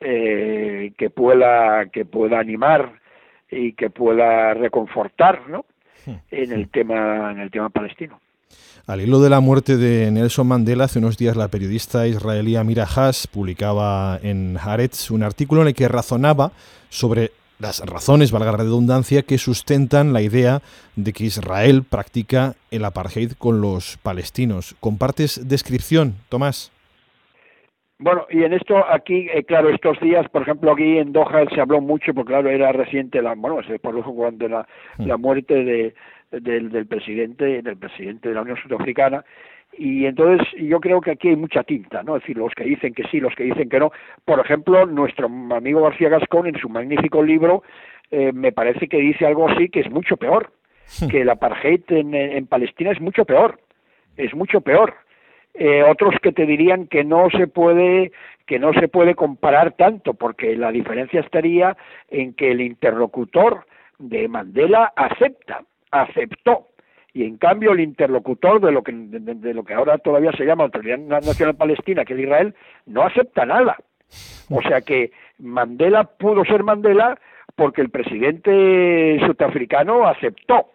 eh, que pueda que pueda animar y que pueda reconfortar, ¿no? En el tema en el tema palestino. Al hilo de la muerte de Nelson Mandela, hace unos días la periodista israelí Amira Haas publicaba en Haaretz un artículo en el que razonaba sobre las razones, valga la redundancia, que sustentan la idea de que Israel practica el apartheid con los palestinos. ¿Compartes descripción, Tomás? Bueno, y en esto aquí, eh, claro, estos días, por ejemplo, aquí en Doha se habló mucho, porque claro, era reciente la, bueno, se produjo cuando la, la muerte de, del, del presidente, del presidente de la Unión Sudafricana, y entonces yo creo que aquí hay mucha tinta, ¿no? Es decir, los que dicen que sí, los que dicen que no. Por ejemplo, nuestro amigo García Gascón, en su magnífico libro, eh, me parece que dice algo así que es mucho peor, que el apartheid en, en Palestina es mucho peor, es mucho peor eh, otros que te dirían que no se puede que no se puede comparar tanto porque la diferencia estaría en que el interlocutor de Mandela acepta aceptó. Y en cambio el interlocutor de lo que de, lo que ahora todavía se llama Autoridad Nacional Palestina que es Israel no acepta nada. O sea que Mandela pudo ser Mandela porque el presidente sudafricano aceptó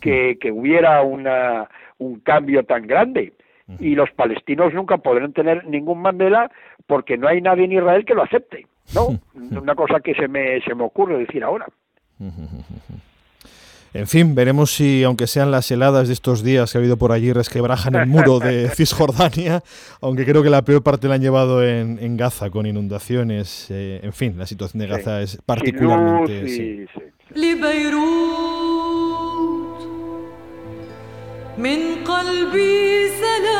que, que hubiera una, un cambio tan grande y los palestinos nunca podrán tener ningún Mandela porque no hay nadie en Israel que lo acepte, ¿no? Una cosa que se me, se me ocurre decir ahora. En fin, veremos si, aunque sean las heladas de estos días que ha habido por allí, resquebrajan el muro de Cisjordania, aunque creo que la peor parte la han llevado en, en Gaza, con inundaciones. Eh, en fin, la situación de Gaza Sí. es Sin particularmente... luz y- sí. sí. لبيروت من قلبي سلام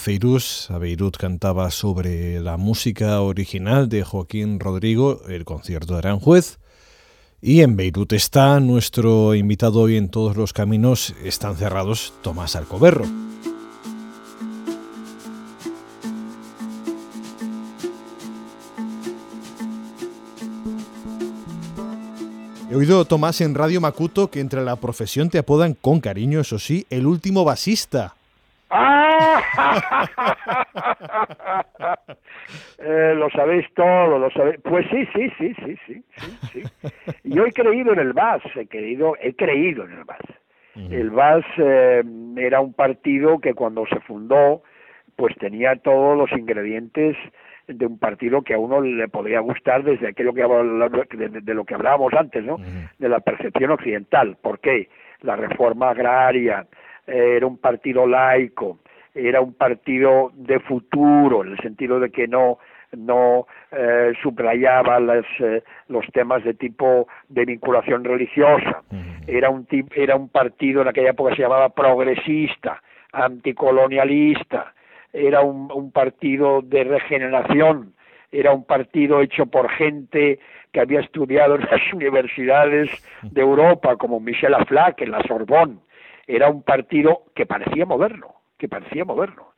Feiruz, a Beirut cantaba sobre la música original de Joaquín Rodrigo, el concierto de Aranjuez. Y en Beirut está nuestro invitado hoy en todos los caminos, están cerrados, Tomás Alcoberro. He oído, Tomás, en Radio Macuto que entre la profesión te apodan con cariño, eso sí, el último basista. ¡Ah! Eh, lo sabéis todo, lo sabéis. Pues sí, sí, sí, sí, sí, sí, sí. Yo he creído en el VAS, he creído, he creído en el VAS. El VAS eh, era un partido que cuando se fundó, pues tenía todos los ingredientes de un partido que a uno le podría gustar desde aquello que de lo que hablábamos antes, ¿no? De la percepción occidental. ¿Por qué? La reforma agraria, eh, era un partido laico, era un partido de futuro, en el sentido de que no no eh, subrayaba las, eh, los temas de tipo de vinculación religiosa. Era un era un partido en aquella época se llamaba progresista, anticolonialista, era un, un partido de regeneración, era un partido hecho por gente que había estudiado en las universidades de Europa, como Michel Aflaq en la Sorbonne. Era un partido que parecía moderno, que parecía moderno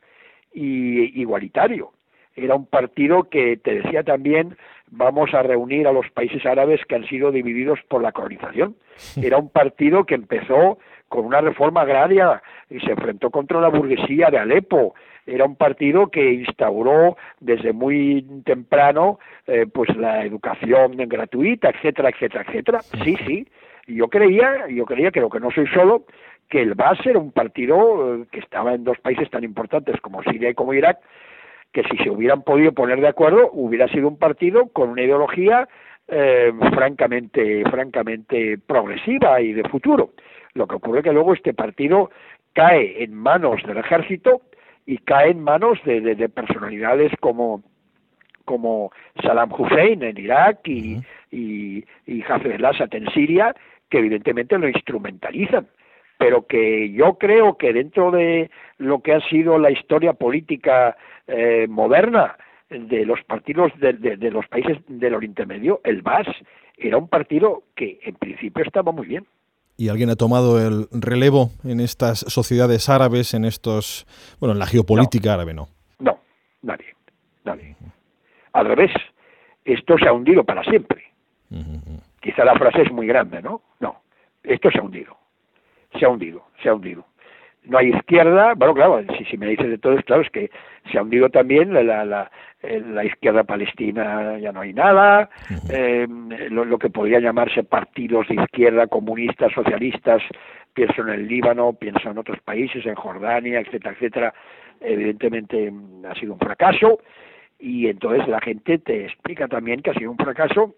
y igualitario. Era un partido que te decía también vamos a reunir a los países árabes que han sido divididos por la colonización. Era un partido que empezó con una reforma agraria y se enfrentó contra la burguesía de Alepo. Era un partido que instauró desde muy temprano eh, pues la educación gratuita, etcétera, etcétera, etcétera. Sí, sí. Y yo creía, yo creía, creo que no soy solo, que el BAS era un partido eh, que estaba en dos países tan importantes como Siria y como Irak, que si se hubieran podido poner de acuerdo hubiera sido un partido con una ideología eh, francamente francamente progresiva y de futuro. Lo que ocurre es que luego este partido cae en manos del ejército y cae en manos de, de, de personalidades como como Saddam Hussein en Irak y, y, y Hafez al-Assad en Siria, que evidentemente lo instrumentalizan pero que yo creo que dentro de lo que ha sido la historia política eh, moderna de los partidos de, de, de, los países del Oriente Medio, el BAS era un partido que en principio estaba muy bien. ¿Y alguien ha tomado el relevo en estas sociedades árabes, en estos, bueno, en la geopolítica no, árabe, no? No, nadie, nadie. Al revés, esto se ha hundido para siempre. Uh -huh. Quizá la frase es muy grande, ¿no? No, esto se ha hundido se ha hundido, se ha hundido. No hay izquierda, bueno, claro, si, si me dices de todo, claro, es que se ha hundido también la, la, la, la izquierda palestina, ya no hay nada, eh, lo, lo, que podría llamarse partidos de izquierda, comunistas, socialistas, pienso en el Líbano, pienso en otros países, en Jordania, etcétera, etcétera, evidentemente ha sido un fracaso y entonces la gente te explica también que ha sido un fracaso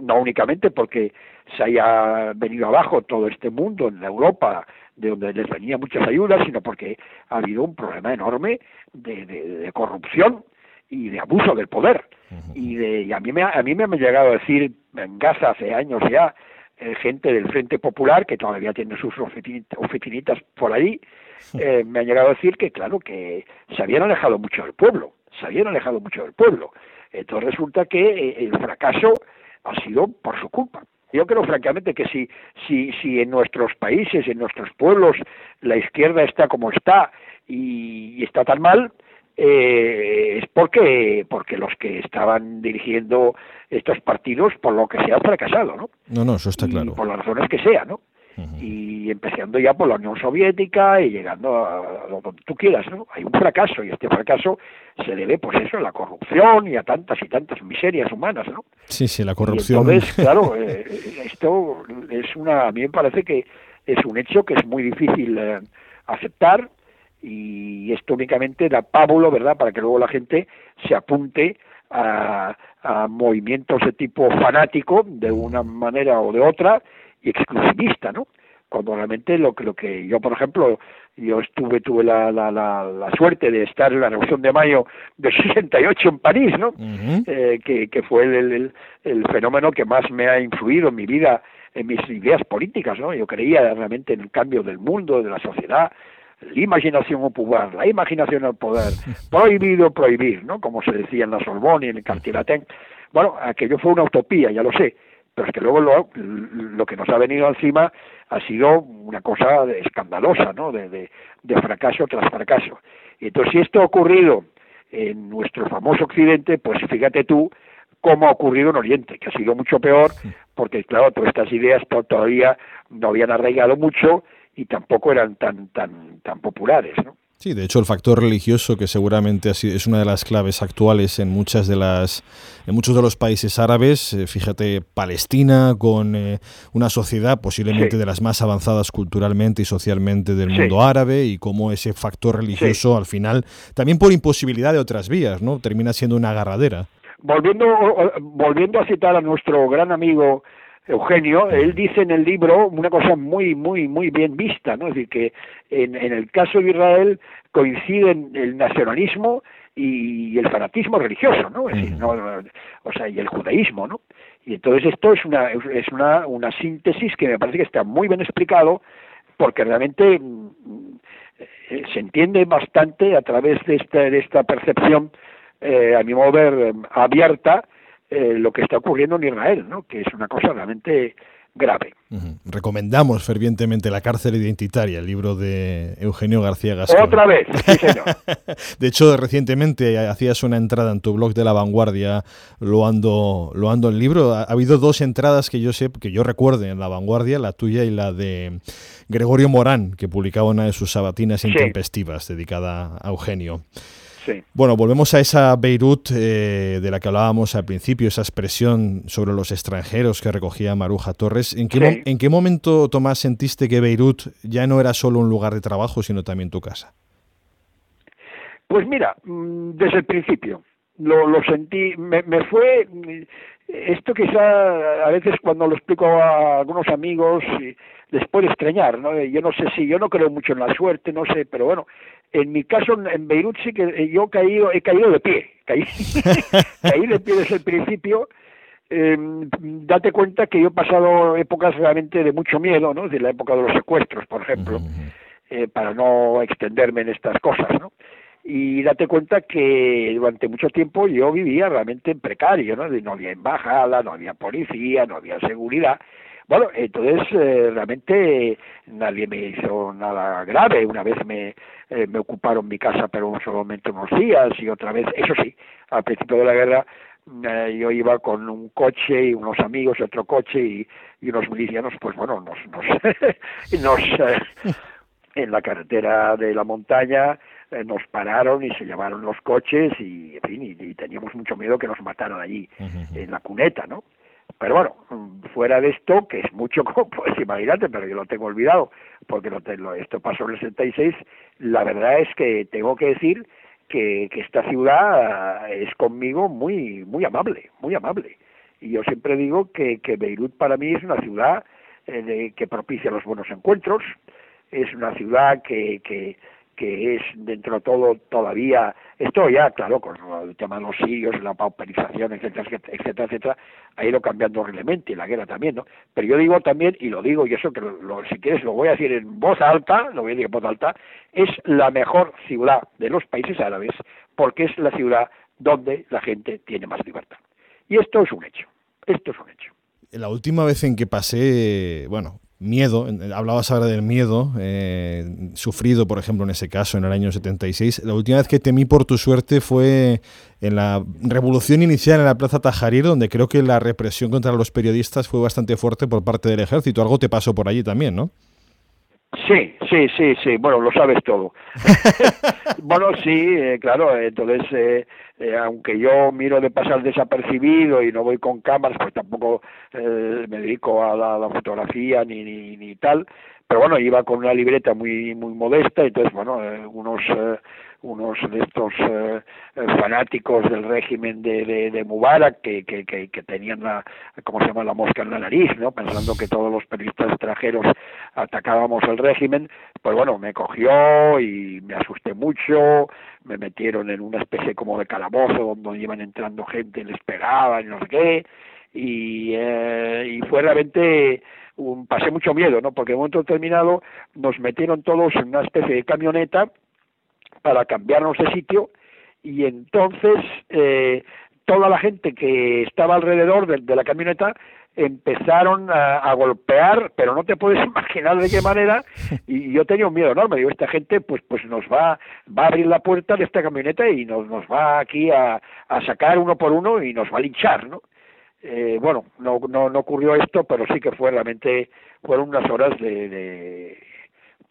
no únicamente porque se haya venido abajo todo este mundo en Europa, de donde les venía muchas ayudas, sino porque ha habido un problema enorme de, de, de corrupción y de abuso del poder. Uh -huh. Y, de, y a, mí me, a mí me han llegado a decir en Gaza hace años ya, eh, gente del Frente Popular, que todavía tiene sus oficinitas, oficinitas por ahí, eh, me han llegado a decir que, claro, que se habían alejado mucho del pueblo, se habían alejado mucho del pueblo. Entonces resulta que eh, el fracaso ha sido por su culpa. Yo creo francamente que si, si, si en nuestros países, en nuestros pueblos, la izquierda está como está y, y está tan mal, eh, es porque, porque los que estaban dirigiendo estos partidos, por lo que sea, han fracasado, ¿no? No, no, eso está y claro. Por las razones que sea, ¿no? Uh -huh. Y empezando ya por la Unión Soviética y llegando a, a donde tú quieras, ¿no? Hay un fracaso y este fracaso se debe, pues eso, a la corrupción y a tantas y tantas miserias humanas, ¿no? Sí, sí, la corrupción. Y entonces, claro, eh, esto es una, a mí me parece que es un hecho que es muy difícil eh, aceptar y esto únicamente da pábulo, ¿verdad?, para que luego la gente se apunte a, a movimientos de tipo fanático de una manera o de otra y exclusivista, ¿no? Cuando realmente lo que, lo que yo, por ejemplo, yo estuve, tuve la, la, la, la, suerte de estar en la Revolución de Mayo de 68 en París, ¿no? Uh -huh. eh, que, que fue el, el, el, fenómeno que más me ha influido en mi vida, en mis ideas políticas, ¿no? Yo creía realmente en el cambio del mundo, de la sociedad, la imaginación o poder, la imaginación al poder, prohibido prohibir, ¿no? Como se decía en la Sorbonne y en el Cartier Bueno, aquello fue una utopía, ya lo sé, pero es que luego lo, lo que nos ha venido encima ha sido una cosa escandalosa, ¿no? De, de, de, fracaso tras fracaso. Y entonces, si esto ha ocurrido en nuestro famoso Occidente, pues fíjate tú cómo ha ocurrido en Oriente, que ha sido mucho peor, porque claro, todas estas ideas todavía no habían arraigado mucho y tampoco eran tan tan tan populares, ¿no? Sí, de hecho el factor religioso que seguramente es una de las claves actuales en muchas de las en muchos de los países árabes, eh, fíjate Palestina con eh, una sociedad posiblemente sí. de las más avanzadas culturalmente y socialmente del sí. mundo árabe y cómo ese factor religioso sí. al final también por imposibilidad de otras vías, ¿no? Termina siendo una agarradera. Volviendo volviendo a citar a nuestro gran amigo Eugenio, él dice en el libro una cosa muy, muy, muy bien vista, ¿no? Es decir, que en, en el caso de Israel coinciden el nacionalismo y el fanatismo religioso, ¿no? Es decir, no, o sea, y el judaísmo, ¿no? Y entonces esto es una es una, una síntesis que me parece que está muy bien explicado porque realmente eh, se entiende bastante a través de esta, de esta percepción, eh, a mi modo de ver, abierta, eh, lo que está ocurriendo en Israel, ¿no? que es una cosa realmente grave. Uh -huh. Recomendamos fervientemente La cárcel identitaria, el libro de Eugenio García Gascón. Otra vez, sí señor. de hecho, recientemente hacías una entrada en tu blog de La Vanguardia loando, loando el libro. Ha, ha habido dos entradas que yo sé, que yo recuerde en La Vanguardia, la tuya y la de Gregorio Morán, que publicaba una de sus sabatinas intempestivas dedicada a Eugenio. Sí. Bueno, volvemos a esa Beirut eh, de la que hablábamos al principio, esa expresión sobre los extranjeros que recogía Maruja Torres. ¿En qué, sí. ¿En qué momento, Tomás, sentiste que Beirut ya no era solo un lugar de trabajo, sino también tu casa? Pues mira, mm, desde el principio, lo, lo sentí, me, me fue, esto quizá a veces cuando lo explico a algunos amigos les puede extrañar, ¿no? Yo no sé si, yo no creo mucho en la suerte, no sé, pero bueno, en mi caso en Beirut sí que yo he caído, he caído de pie, caí, caí de pie desde el principio, eh, date cuenta que yo he pasado épocas realmente de mucho miedo, ¿no? De la época de los secuestros, por ejemplo, eh, para no extenderme en estas cosas, ¿no? Y date cuenta que durante mucho tiempo yo vivía realmente en precario, ¿no? No había embajada, no había policía, no había seguridad. Bueno, entonces eh, realmente nadie me hizo nada grave. Una vez me, eh, me ocuparon mi casa, pero solamente unos días, y otra vez, eso sí, al principio de la guerra eh, yo iba con un coche y unos amigos, otro coche y, y unos milicianos, pues bueno, nos, nos, nos eh, en la carretera de la montaña eh, nos pararon y se llevaron los coches y, en fin, y, y teníamos mucho miedo que nos mataran allí, en la cuneta, ¿no? Pero bueno, fuera de esto, que es mucho, como puedes imaginarte, pero yo lo tengo olvidado, porque lo, te- lo- esto pasó en el 66, la verdad es que tengo que decir que, que esta ciudad ah, es conmigo muy, muy amable, muy amable. Y yo siempre digo que, que Beirut para mí es una ciudad eh, que propicia los buenos encuentros, es una ciudad que, que, que es dentro de todo todavía, esto ya, claro, con el tema de los sirios, la pauperización, etcétera, etcétera, etcétera, ha ido cambiando realmente, la guerra también, ¿no? Pero yo digo también, y lo digo, y eso que lo- si quieres lo voy a decir en voz alta, lo voy a decir en voz alta, es la mejor ciudad de los países árabes, porque es la ciudad donde la gente tiene más libertad. Y esto es un hecho, esto es un hecho. La última vez en que pasé, bueno, miedo, en- hablabas ahora del miedo, eh, sufrido, por ejemplo, en ese caso, en el año 76, la última vez que temí por tu suerte fue en la revolución inicial en la Plaza Tajarir, donde creo que la represión contra los periodistas fue bastante fuerte por parte del ejército. Algo te pasó por allí también, ¿no? Sí, sí, sí, sí, bueno, lo sabes todo. bueno, sí, eh, claro, entonces, eh, eh, aunque yo miro de pasar desapercibido y no voy con cámaras, pues tampoco eh, me dedico a la, la fotografía ni, ni, ni tal, pero bueno, iba con una libreta muy muy modesta, entonces, bueno, eh, unos eh, unos de estos eh, fanáticos del régimen de, de, Mubarak que, que, que, que tenían la, ¿cómo se llama?, la mosca en la nariz, ¿no?, pensando que todos los periodistas extranjeros atacábamos el régimen, pues bueno, me cogió y me asusté mucho, me metieron en una especie como de calabozo donde iban entrando gente, les pegaban no sé qué, y, eh, y fue realmente un, pasé mucho miedo, ¿no? Porque en un momento determinado nos metieron todos en una especie de camioneta para cambiarnos de sitio y entonces eh, toda la gente que estaba alrededor de, de la camioneta empezaron a, golpear, pero no te puedes imaginar de qué manera, y yo tenía un miedo enorme, digo, esta gente pues pues nos va, va a abrir la puerta de esta camioneta y nos, nos va aquí a, a sacar uno por uno y nos va a linchar, ¿no? Eh, bueno, no, no, no ocurrió esto, pero sí que fue realmente, fueron unas horas de, de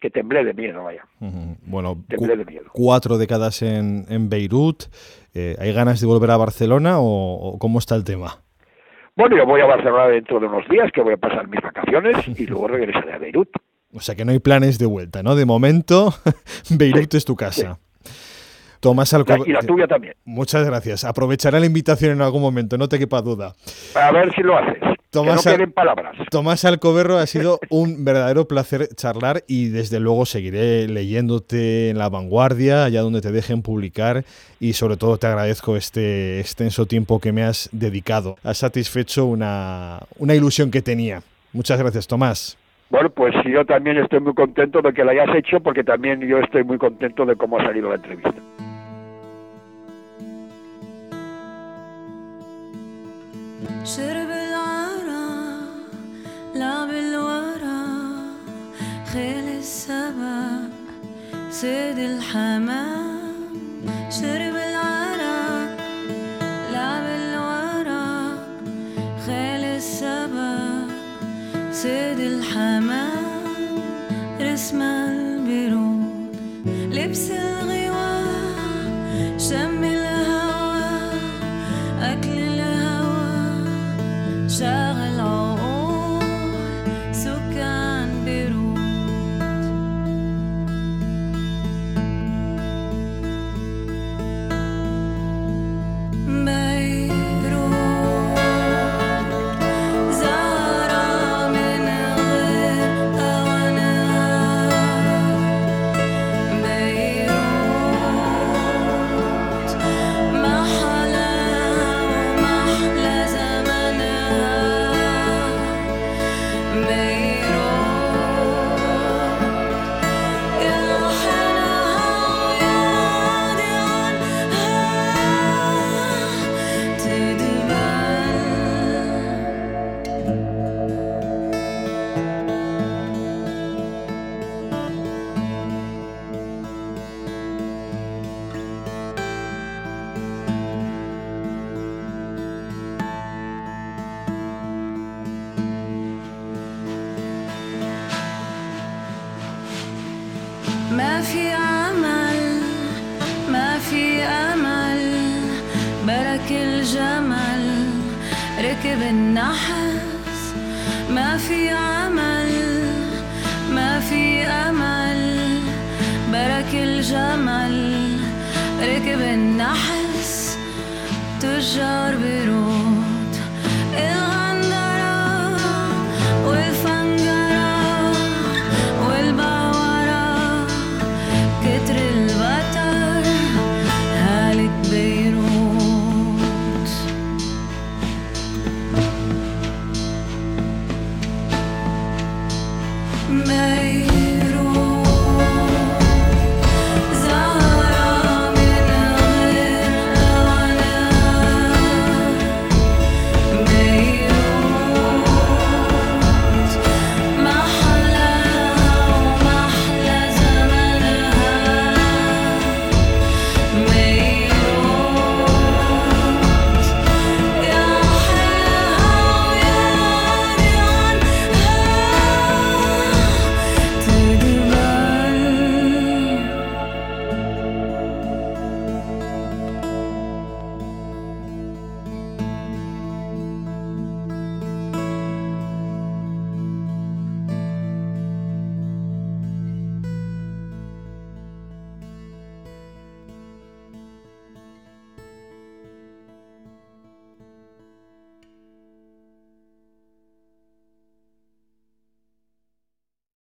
que temblé de miedo, vaya. Uh -huh. Bueno, temblé de miedo. cuatro décadas en, en Beirut. Eh, ¿Hay ganas de volver a Barcelona o, o, cómo está el tema? Bueno, yo voy a Barcelona dentro de unos días, que voy a pasar mis vacaciones y luego regresaré a Beirut. O sea que no hay planes de vuelta, ¿no? De momento, Beirut sí, es tu casa. Sí. Tomás Alcover. Y la tuya también. Muchas gracias. Aprovecharé la invitación en algún momento, no te quepa duda. A ver si lo haces. Tomás, que no queden palabras. Tomás Alcoberro, ha sido un verdadero placer charlar y desde luego seguiré leyéndote en la vanguardia, allá donde te dejen publicar y sobre todo te agradezco este extenso tiempo que me has dedicado. Has satisfecho una, una ilusión que tenía. Muchas gracias, Tomás. Bueno, pues yo también estoy muy contento de que la hayas hecho porque también yo estoy muy contento de cómo ha salido la entrevista. Should لعب الورا خيل السبع سيد الحمام شرب العرق. لعب الورق خيل السبع سيد الحمام. رسم البرود لبس الغواء شم الهوى أكل الهوى شاغل